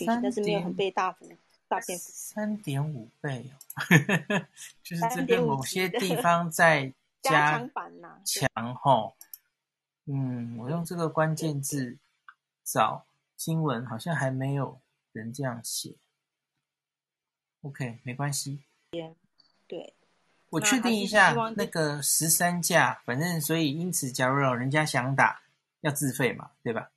但是没有很被大幅大片幅三点五倍哦，[LAUGHS] 就是针对某些地方在 [LAUGHS] 加强版呐，强吼。嗯，我用这个关键字找新闻，好像还没有人这样写。OK，没关系。对，我确定一下那个十三价，反正所以因此，假如老人家想打，要自费嘛，对吧？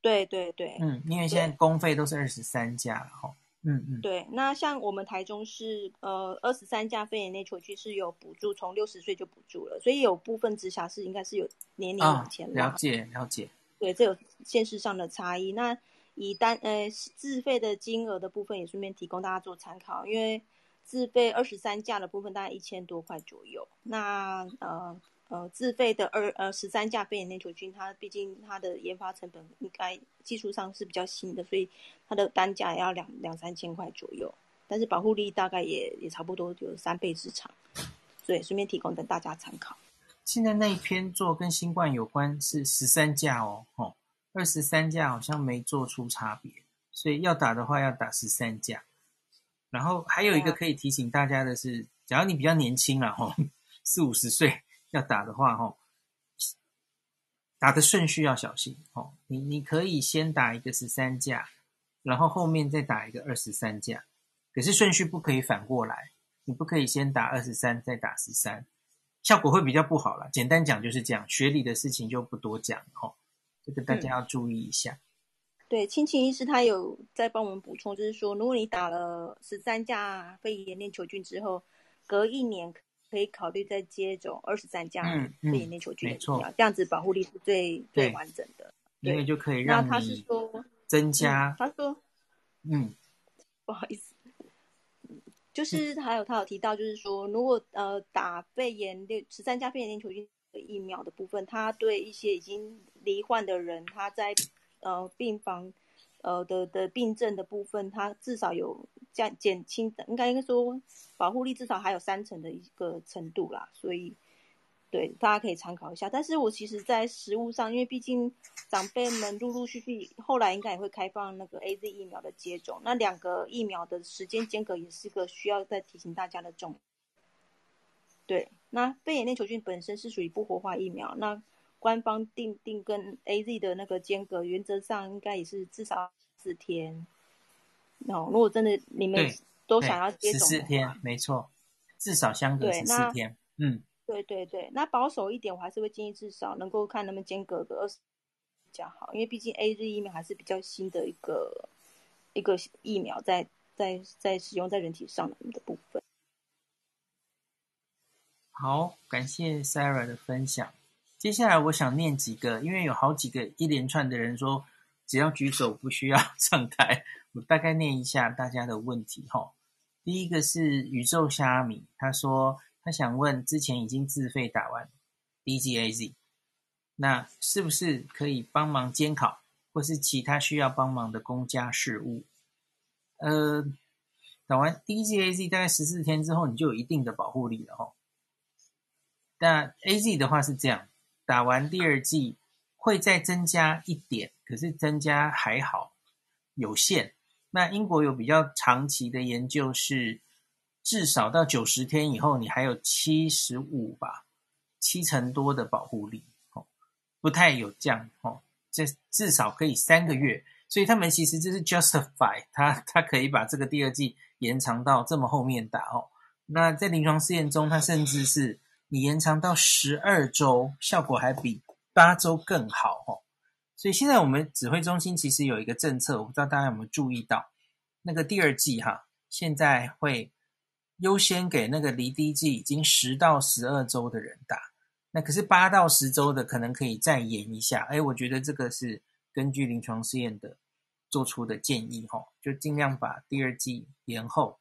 对对对，嗯，因为现在公费都是二十三价了哈。嗯嗯，对，那像我们台中市，呃，二十三价肺炎内球菌是有补助，从六十岁就补助了，所以有部分直辖市应该是有年龄往前、哦、了解了解。对，这有现实上的差异。那以单呃自费的金额的部分，也顺便提供大家做参考，因为自费二十三价的部分大概一千多块左右。那呃。呃，自费的二呃十三价肺炎链球菌，它毕竟它的研发成本应该技术上是比较新的，所以它的单价也要两两三千块左右，但是保护力大概也也差不多有三倍之长，所以顺便提供给大家参考。现在那一篇做跟新冠有关是十三价哦，哦，二十三价好像没做出差别，所以要打的话要打十三价。然后还有一个可以提醒大家的是，假如你比较年轻了哈，四五十岁。要打的话，吼，打的顺序要小心，哦，你你可以先打一个十三价，然后后面再打一个二十三价，可是顺序不可以反过来，你不可以先打二十三再打十三，效果会比较不好啦。简单讲就是这样，学理的事情就不多讲，吼，这个大家要注意一下。嗯、对，亲情医师他有在帮我们补充，就是说，如果你打了十三价肺炎链球菌之后，隔一年。可以考虑再接种二十三价肺炎链球菌的疫苗，这样子保护力是最最完整的。因为就可以让他是说增加。嗯、他说，嗯，不好意思，就是还有他有提到，就是说，如果呃打肺炎链十三价肺炎链球菌的疫苗的部分，他对一些已经罹患的人，他在呃病房呃的的病症的部分，他至少有。减减轻的，应该应该说保护力至少还有三成的一个程度啦，所以对大家可以参考一下。但是我其实，在食物上，因为毕竟长辈们陆陆续续后来应该也会开放那个 AZ 疫苗的接种，那两个疫苗的时间间隔也是个需要再提醒大家的重。对，那肺炎链球菌本身是属于不活化疫苗，那官方定定跟 AZ 的那个间隔，原则上应该也是至少四天。哦，如果真的你们都想要接种十四天，没错，至少相隔十四天。嗯，对对对，那保守一点，我还是会建议至少能够看能不能间隔个二十比较好，因为毕竟 AZ 疫苗还是比较新的一个一个疫苗在，在在在使用在人体上的部分。好，感谢 Sarah 的分享。接下来我想念几个，因为有好几个一连串的人说，只要举手不需要 [LAUGHS] 上台。我大概念一下大家的问题哈。第一个是宇宙虾米，他说他想问，之前已经自费打完 DGAZ，那是不是可以帮忙监考，或是其他需要帮忙的公家事务？呃，打完 DGAZ 大概十四天之后，你就有一定的保护力了哈。那 AZ 的话是这样，打完第二剂会再增加一点，可是增加还好，有限。那英国有比较长期的研究，是至少到九十天以后，你还有七十五吧，七成多的保护力，哦，不太有降，哦，这至少可以三个月，所以他们其实这是 justify，他他可以把这个第二剂延长到这么后面打，哦，那在临床试验中，它甚至是你延长到十二周，效果还比八周更好，哦。所以现在我们指挥中心其实有一个政策，我不知道大家有没有注意到，那个第二剂哈，现在会优先给那个离第一剂已经十到十二周的人打，那可是八到十周的可能可以再延一下。哎，我觉得这个是根据临床试验的做出的建议哈，就尽量把第二剂延后，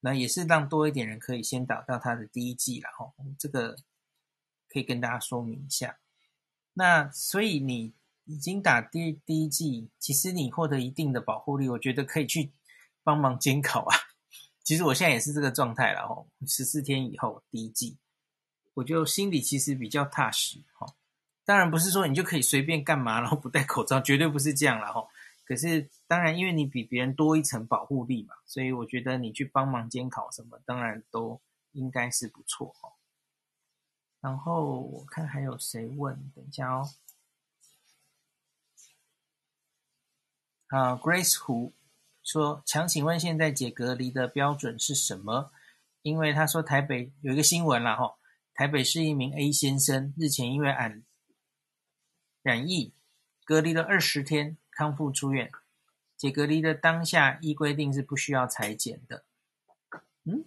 那也是让多一点人可以先打到他的第一剂了哈。这个可以跟大家说明一下。那所以你。已经打第第一剂，其实你获得一定的保护力，我觉得可以去帮忙监考啊。[LAUGHS] 其实我现在也是这个状态了哦，十四天以后第一剂，我就心里其实比较踏实哈。当然不是说你就可以随便干嘛，然后不戴口罩，[LAUGHS] 绝对不是这样了哈。可是当然，因为你比别人多一层保护力嘛，所以我觉得你去帮忙监考什么，当然都应该是不错哈。然后我看还有谁问，等一下哦。啊，Grace 胡说，强请问现在解隔离的标准是什么？因为他说台北有一个新闻了哈，台北市一名 A 先生日前因为染染疫，隔离了二十天，康复出院。解隔离的当下，依规定是不需要裁剪的。嗯，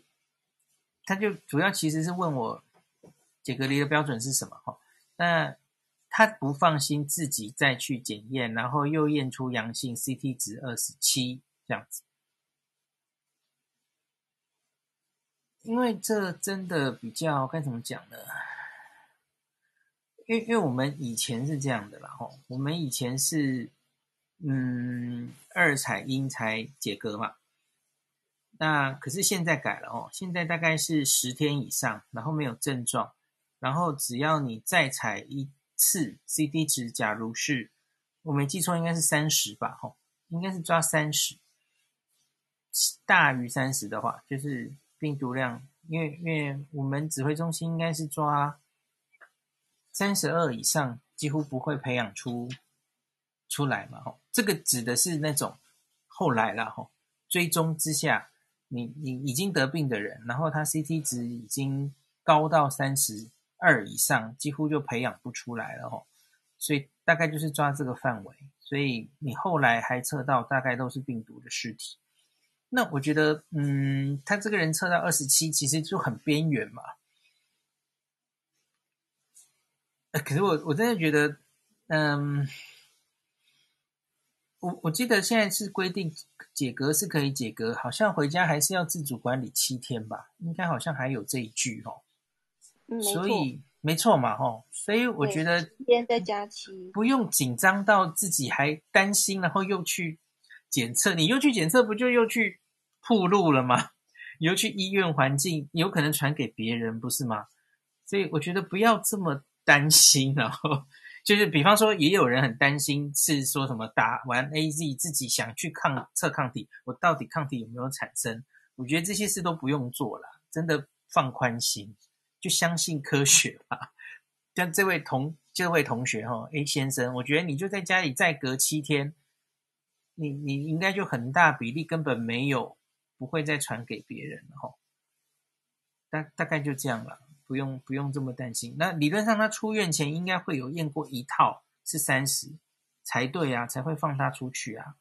他就主要其实是问我解隔离的标准是什么哈？那。他不放心自己再去检验，然后又验出阳性，CT 值二十七这样子，因为这真的比较该怎么讲呢？因为因为我们以前是这样的啦，吼，我们以前是嗯二采阴才解隔嘛，那可是现在改了哦，现在大概是十天以上，然后没有症状，然后只要你再采一。次 CT 值，假如是我没记错，应该是三十吧？吼，应该是抓三十，大于三十的话，就是病毒量，因为因为我们指挥中心应该是抓三十二以上，几乎不会培养出出来嘛？吼，这个指的是那种后来了吼，追踪之下，你你已经得病的人，然后他 CT 值已经高到三十。二以上几乎就培养不出来了吼，所以大概就是抓这个范围，所以你后来还测到大概都是病毒的尸体。那我觉得，嗯，他这个人测到二十七，其实就很边缘嘛。可是我我真的觉得，嗯，我我记得现在是规定解隔是可以解隔，好像回家还是要自主管理七天吧，应该好像还有这一句哦。所以没错嘛，吼，所以我觉得天在假期不用紧张到自己还担心，然后又去检测，你又去检测，不就又去铺路了吗？你又去医院环境，有可能传给别人，不是吗？所以我觉得不要这么担心，然 [LAUGHS] 后就是比方说，也有人很担心，是说什么打完 AZ 自己想去抗测抗体，我到底抗体有没有产生？我觉得这些事都不用做了，真的放宽心。就相信科学吧，像这位同这位同学哈 A 先生，我觉得你就在家里再隔七天，你你应该就很大比例根本没有不会再传给别人了哈。大大概就这样了，不用不用这么担心。那理论上他出院前应该会有验过一套是三十才对啊，才会放他出去啊。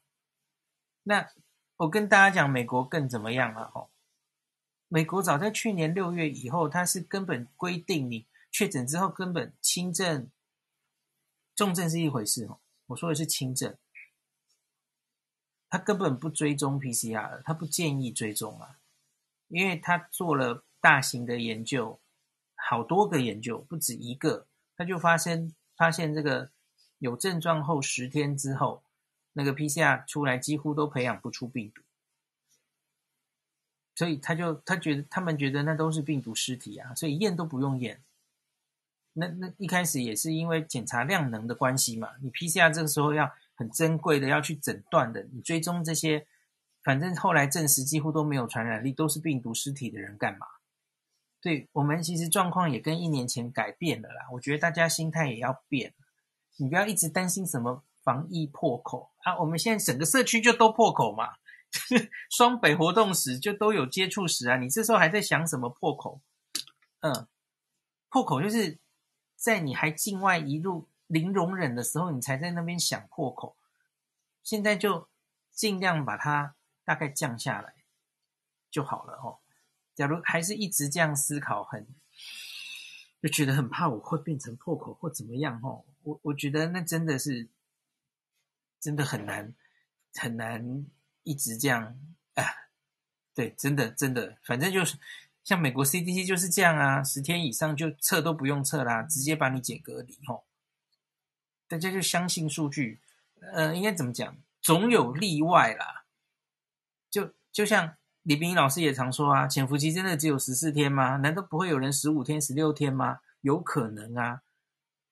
那我跟大家讲，美国更怎么样了哈？美国早在去年六月以后，它是根本规定你确诊之后根本轻症、重症是一回事哦。我说的是轻症，他根本不追踪 PCR，他不建议追踪啊，因为他做了大型的研究，好多个研究不止一个，他就发现发现这个有症状后十天之后，那个 PCR 出来几乎都培养不出病毒。所以他就他觉得他们觉得那都是病毒尸体啊，所以验都不用验。那那一开始也是因为检查量能的关系嘛，你 PCR 这个时候要很珍贵的要去诊断的，你追踪这些，反正后来证实几乎都没有传染力，都是病毒尸体的人干嘛？对，我们其实状况也跟一年前改变了啦。我觉得大家心态也要变，你不要一直担心什么防疫破口啊，我们现在整个社区就都破口嘛。[LAUGHS] 双北活动时就都有接触史啊，你这时候还在想什么破口？嗯，破口就是在你还境外一路零容忍的时候，你才在那边想破口。现在就尽量把它大概降下来就好了哦。假如还是一直这样思考，很就觉得很怕我会变成破口或怎么样哦。我我觉得那真的是真的很难很难。一直这样，啊，对，真的真的，反正就是像美国 CDC 就是这样啊，十天以上就测都不用测啦，直接把你解隔离吼。大家就相信数据，呃，应该怎么讲？总有例外啦。就就像李冰老师也常说啊，潜伏期真的只有十四天吗？难道不会有人十五天、十六天吗？有可能啊，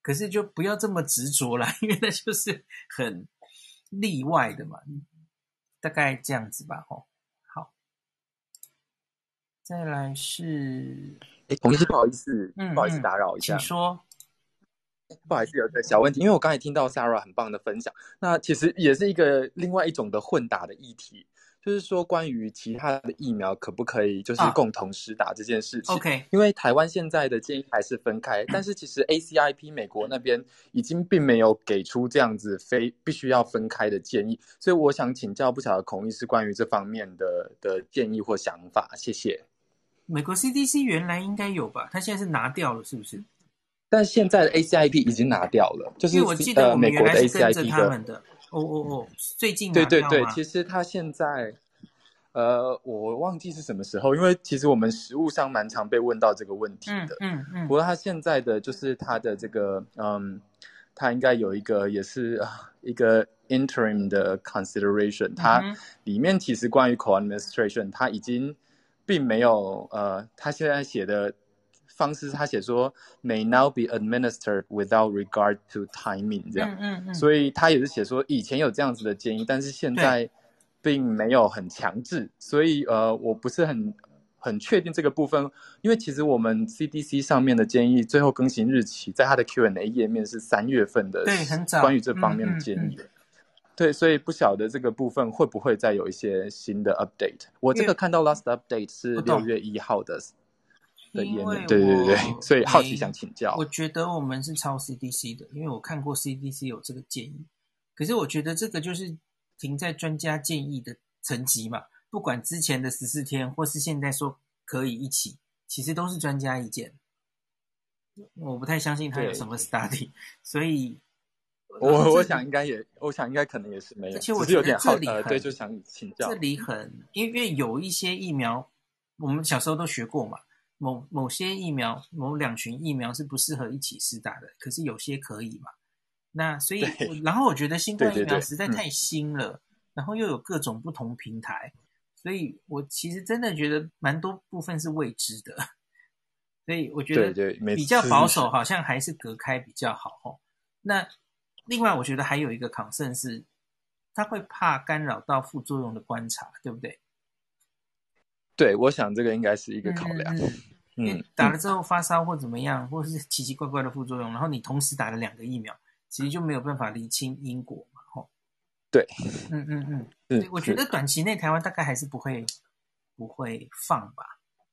可是就不要这么执着啦，因为那就是很例外的嘛。大概这样子吧，吼，好，再来是，哎，孔医师，不好意思，嗯，不好意思打扰一下，请说，不好意思，有个小问题，因为我刚才听到 Sarah 很棒的分享，那其实也是一个另外一种的混打的议题，就是说关于其他的疫苗可不可以就是共同施打这件事情。啊、OK，因为台湾现在的建议还是分开，但是其实 ACIP 美国那边已经并没有给出这样子非必须要分开的建议，所以我想请教不晓得孔医师关于这方面的的建议或想法，谢谢。美国 CDC 原来应该有吧？他现在是拿掉了，是不是？但现在的 ACIP 已经拿掉了，就是我记得我们原来是跟着他们的。呃哦哦哦，最近对对对，其实他现在，呃，我忘记是什么时候，因为其实我们实务上蛮常被问到这个问题的。嗯嗯。不过他现在的就是他的这个，嗯，他应该有一个也是一个 interim 的 consideration，它里面其实关于 co-administration，他已经并没有，呃，他现在写的。方式他写说 may now be administered without regard to timing 这样，嗯嗯嗯，所以他也是写说以前有这样子的建议，但是现在并没有很强制，所以呃我不是很很确定这个部分，因为其实我们 CDC 上面的建议最后更新日期在它的 Q&A 页面是三月份的，对，很早，关于这方面的建议，嗯嗯嗯，对，所以不晓得这个部分会不会再有一些新的 update，我这个看到 last update 是六月一号的。因为对对对，[LAUGHS] 所以好奇想请教。我觉得我们是抄 CDC 的，因为我看过 CDC 有这个建议。可是我觉得这个就是停在专家建议的层级嘛，不管之前的十四天，或是现在说可以一起，其实都是专家意见。我不太相信他有什么 study，所以我我想应该也，我想应该可能也是没有。而且我觉得这里很，对，就想请教。这里很，因为有一些疫苗，我们小时候都学过嘛。某某些疫苗，某两群疫苗是不适合一起施打的，可是有些可以嘛？那所以，然后我觉得新冠疫苗实在太新了，对对对，然后又有各种不同平台，嗯、所以我其实真的觉得蛮多部分是未知的。所以我觉得比较保守，好像还是隔开比较好哦。那另外，我觉得还有一个 concern 是，他会怕干扰到副作用的观察，对不对？对，我想这个应该是一个考量。嗯，打了之后发烧或怎么样，嗯、或者是奇奇怪怪的副作用，然后你同时打了两个疫苗，其实就没有办法厘清因果嘛。吼，对，嗯嗯嗯，对，我觉得短期内台湾大概还是不会不会放吧。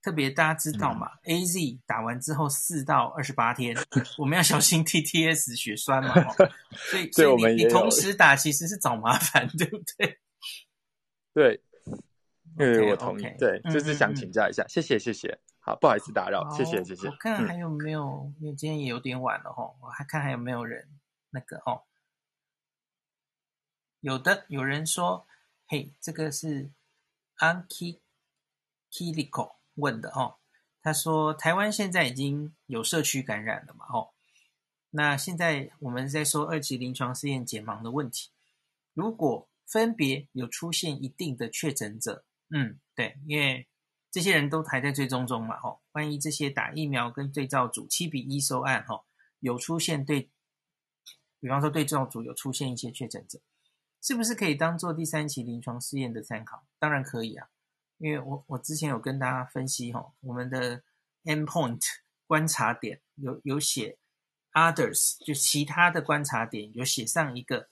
特别大家知道嘛，嗯，AZ 打完之后四到二十八天，我们要小心 TTS 血栓嘛。所以 [LAUGHS] 所以你你同时打其实是找麻烦，对不对？对。对，okay, 我同意。对，就是想请教一下，谢谢，谢谢。好，不好意思打扰，谢谢，谢谢。我看还有没有，嗯、因为今天也有点晚了哈，我还看还有没有人那个哦。有的，有人说，嘿，这个是 Anki Kiliko 问的哦。他说，台湾现在已经有社区感染了嘛？哦，那现在我们在说二级临床试验解盲的问题，如果分别有出现一定的确诊者。嗯，对，因为这些人都还在追踪中嘛，吼，万一这些打疫苗跟对照组七比一收案，吼，有出现对，比方说对照组有出现一些确诊者，是不是可以当做第三期临床试验的参考？当然可以啊，因为我我之前有跟大家分析，吼，我们的 endpoint 观察点有有写 others，就其他的观察点有写上一个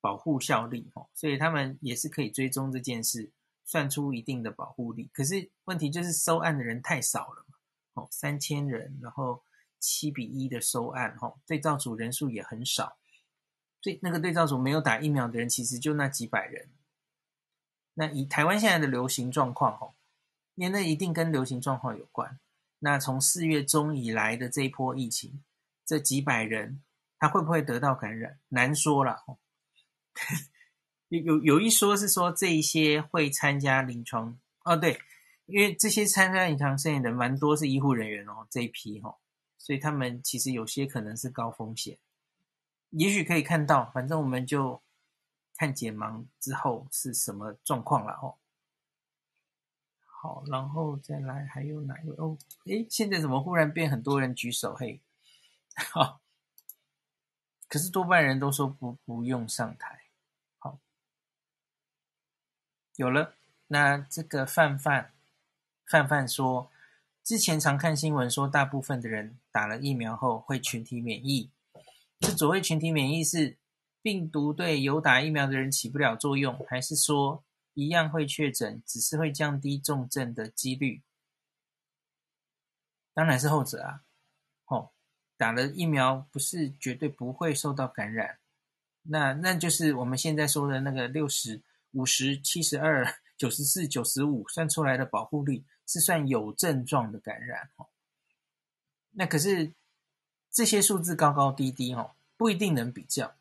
保护效力，吼，所以他们也是可以追踪这件事。算出一定的保护力，可是问题就是收案的人太少了嘛，哦，三千人，然后七比一的收案，哦，对照组人数也很少，对那个对照组没有打疫苗的人其实就那几百人。那以台湾现在的流行状况，哦，因为那一定跟流行状况有关。那从四月中以来的这一波疫情，这几百人他会不会得到感染？难说了，有有一说是说这一些会参加临床哦，对，因为这些参加临床试验的蛮多是医护人员哦，这一批哦，所以他们其实有些可能是高风险，也许可以看到，反正我们就看解盲之后是什么状况了哦。好，然后再来还有哪一位哦？诶，现在怎么忽然变很多人举手？嘿，[LAUGHS] 好，可是多半人都说不不用上台。有了，那这个范范范范说，之前常看新闻说，大部分的人打了疫苗后会群体免疫。这所谓群体免疫是病毒对有打疫苗的人起不了作用，还是说一样会确诊，只是会降低重症的几率。当然是后者啊，哦，打了疫苗不是绝对不会受到感染，那那就是我们现在说的那个六十五十七十二 [LAUGHS] 九十四九十五算出来的保护力是算有症状的感染哦。那可是这些数字高高低低哦，不一定能比较。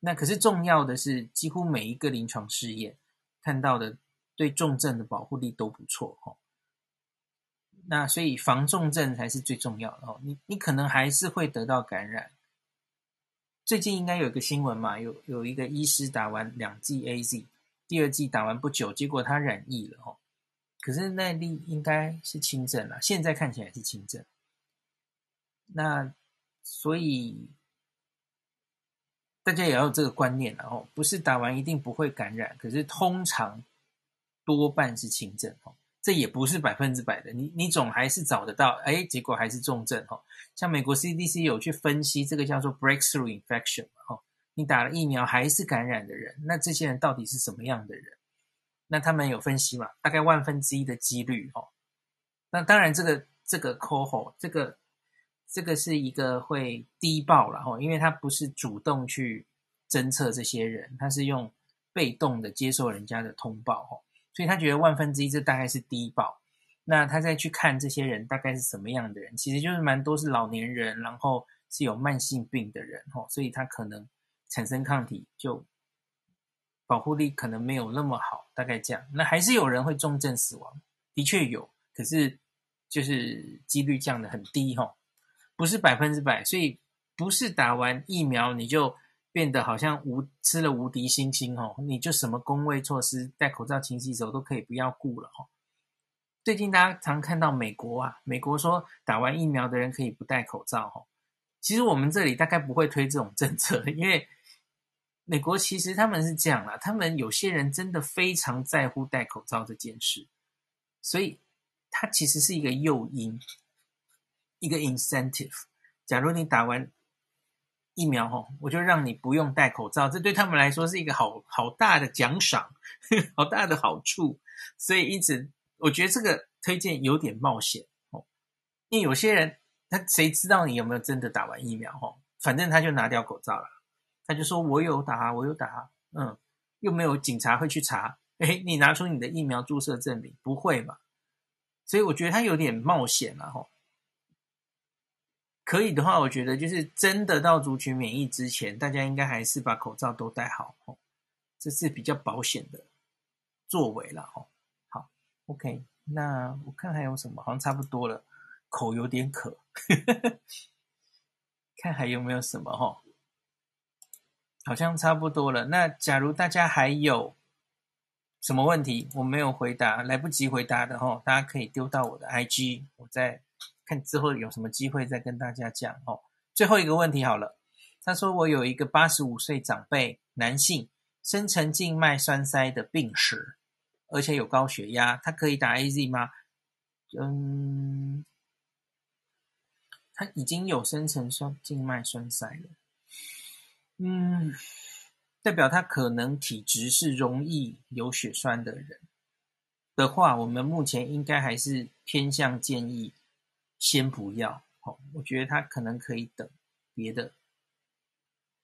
那可是重要的是，几乎每一个临床试验看到的对重症的保护力都不错哦。那所以防重症才是最重要的哦。你你可能还是会得到感染。最近应该有一个新闻嘛，有有一个医师打完两剂 AZ，第二剂打完不久，结果他染疫了哦。可是那例应该是轻症了，现在看起来是轻症。那所以。大家也要有这个观念，然后不是打完一定不会感染，可是通常多半是轻症哦，这也不是百分之百的，你你总还是找得到，哎，结果还是重症哦。像美国 CDC 有去分析这个叫做 breakthrough infection，你打了疫苗还是感染的人，那这些人到底是什么样的人？那他们有分析嘛？大概万分之一的几率哦。那当然这个这个 coho 这个。这个是一个会低报了哈，因为他不是主动去侦测这些人，他是用被动的接受人家的通报哈，所以他觉得万分之一这大概是低报。那他再去看这些人大概是什么样的人，其实就是蛮多是老年人，然后是有慢性病的人哈，所以他可能产生抗体就保护力可能没有那么好，大概这样。那还是有人会重症死亡，的确有，可是就是几率降得很低哈。不是百分之百，所以不是打完疫苗你就变得好像无吃了无敌星星哦，你就什么公卫措施、戴口罩、勤洗手都可以不要顾了哦。最近大家常看到美国啊，美国说打完疫苗的人可以不戴口罩哦。其实我们这里大概不会推这种政策，因为美国其实他们是这样啦，他们有些人真的非常在乎戴口罩这件事，所以它其实是一个诱因。一个 incentive，假如你打完疫苗吼，我就让你不用戴口罩，这对他们来说是一个好好大的奖赏，[LAUGHS] 好大的好处。所以因此，我觉得这个推荐有点冒险哦，因为有些人他谁知道你有没有真的打完疫苗吼，反正他就拿掉口罩了，他就说我有打，我有打，嗯，又没有警察会去查，诶，你拿出你的疫苗注射证明，不会嘛？所以我觉得他有点冒险了吼。可以的话，我觉得就是真的到族群免疫之前，大家应该还是把口罩都戴好哦，这是比较保险的作为了哦。好，OK，那我看还有什么，好像差不多了，口有点渴，[LAUGHS] 看还有没有什么哈，好像差不多了。那假如大家还有什么问题我没有回答，来不及回答的哈，大家可以丢到我的 IG，我再。看之后有什么机会再跟大家讲哦。最后一个问题好了，他说我有一个八十五岁长辈男性，深层静脉栓塞的病史，而且有高血压，他可以打 AZ 吗？嗯，他已经有深层栓静脉栓塞了，嗯，代表他可能体质是容易有血栓的人的话，我们目前应该还是偏向建议。先不要，哦，我觉得他可能可以等别的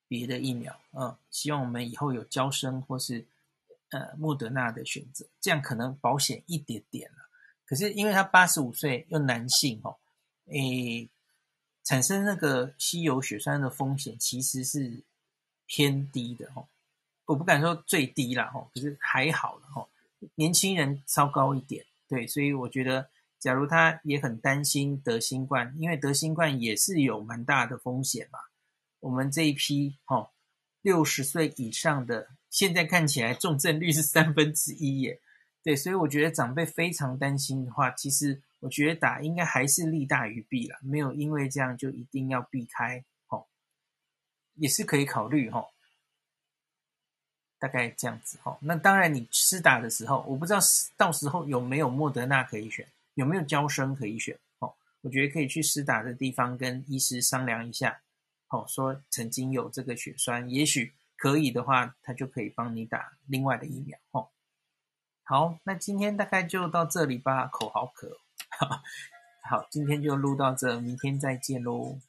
别的疫苗，嗯，希望我们以后有娇生或是呃莫德纳的选择，这样可能保险一点点了。可是因为他八十五岁又男性，哦，诶，产生那个稀有血栓的风险其实是偏低的，哦，我不敢说最低啦，哦，可是还好了，哦，年轻人稍高一点，对，所以我觉得。假如他也很担心得新冠，因为得新冠也是有蛮大的风险嘛。我们这一批哦，六十岁以上的，现在看起来重症率是三分之一耶。对，所以我觉得长辈非常担心的话，其实我觉得打应该还是利大于弊啦，没有因为这样就一定要避开，也是可以考虑哈。大概这样子哈。那当然你施打的时候，我不知道到时候有没有莫德纳可以选。有没有娇生可以选？哦，我觉得可以去施打的地方跟医师商量一下。哦，说曾经有这个血栓，也许可以的话，他就可以帮你打另外的疫苗。哦，好，那今天大概就到这里吧。口好渴，[LAUGHS] 好，今天就录到这，明天再见喽。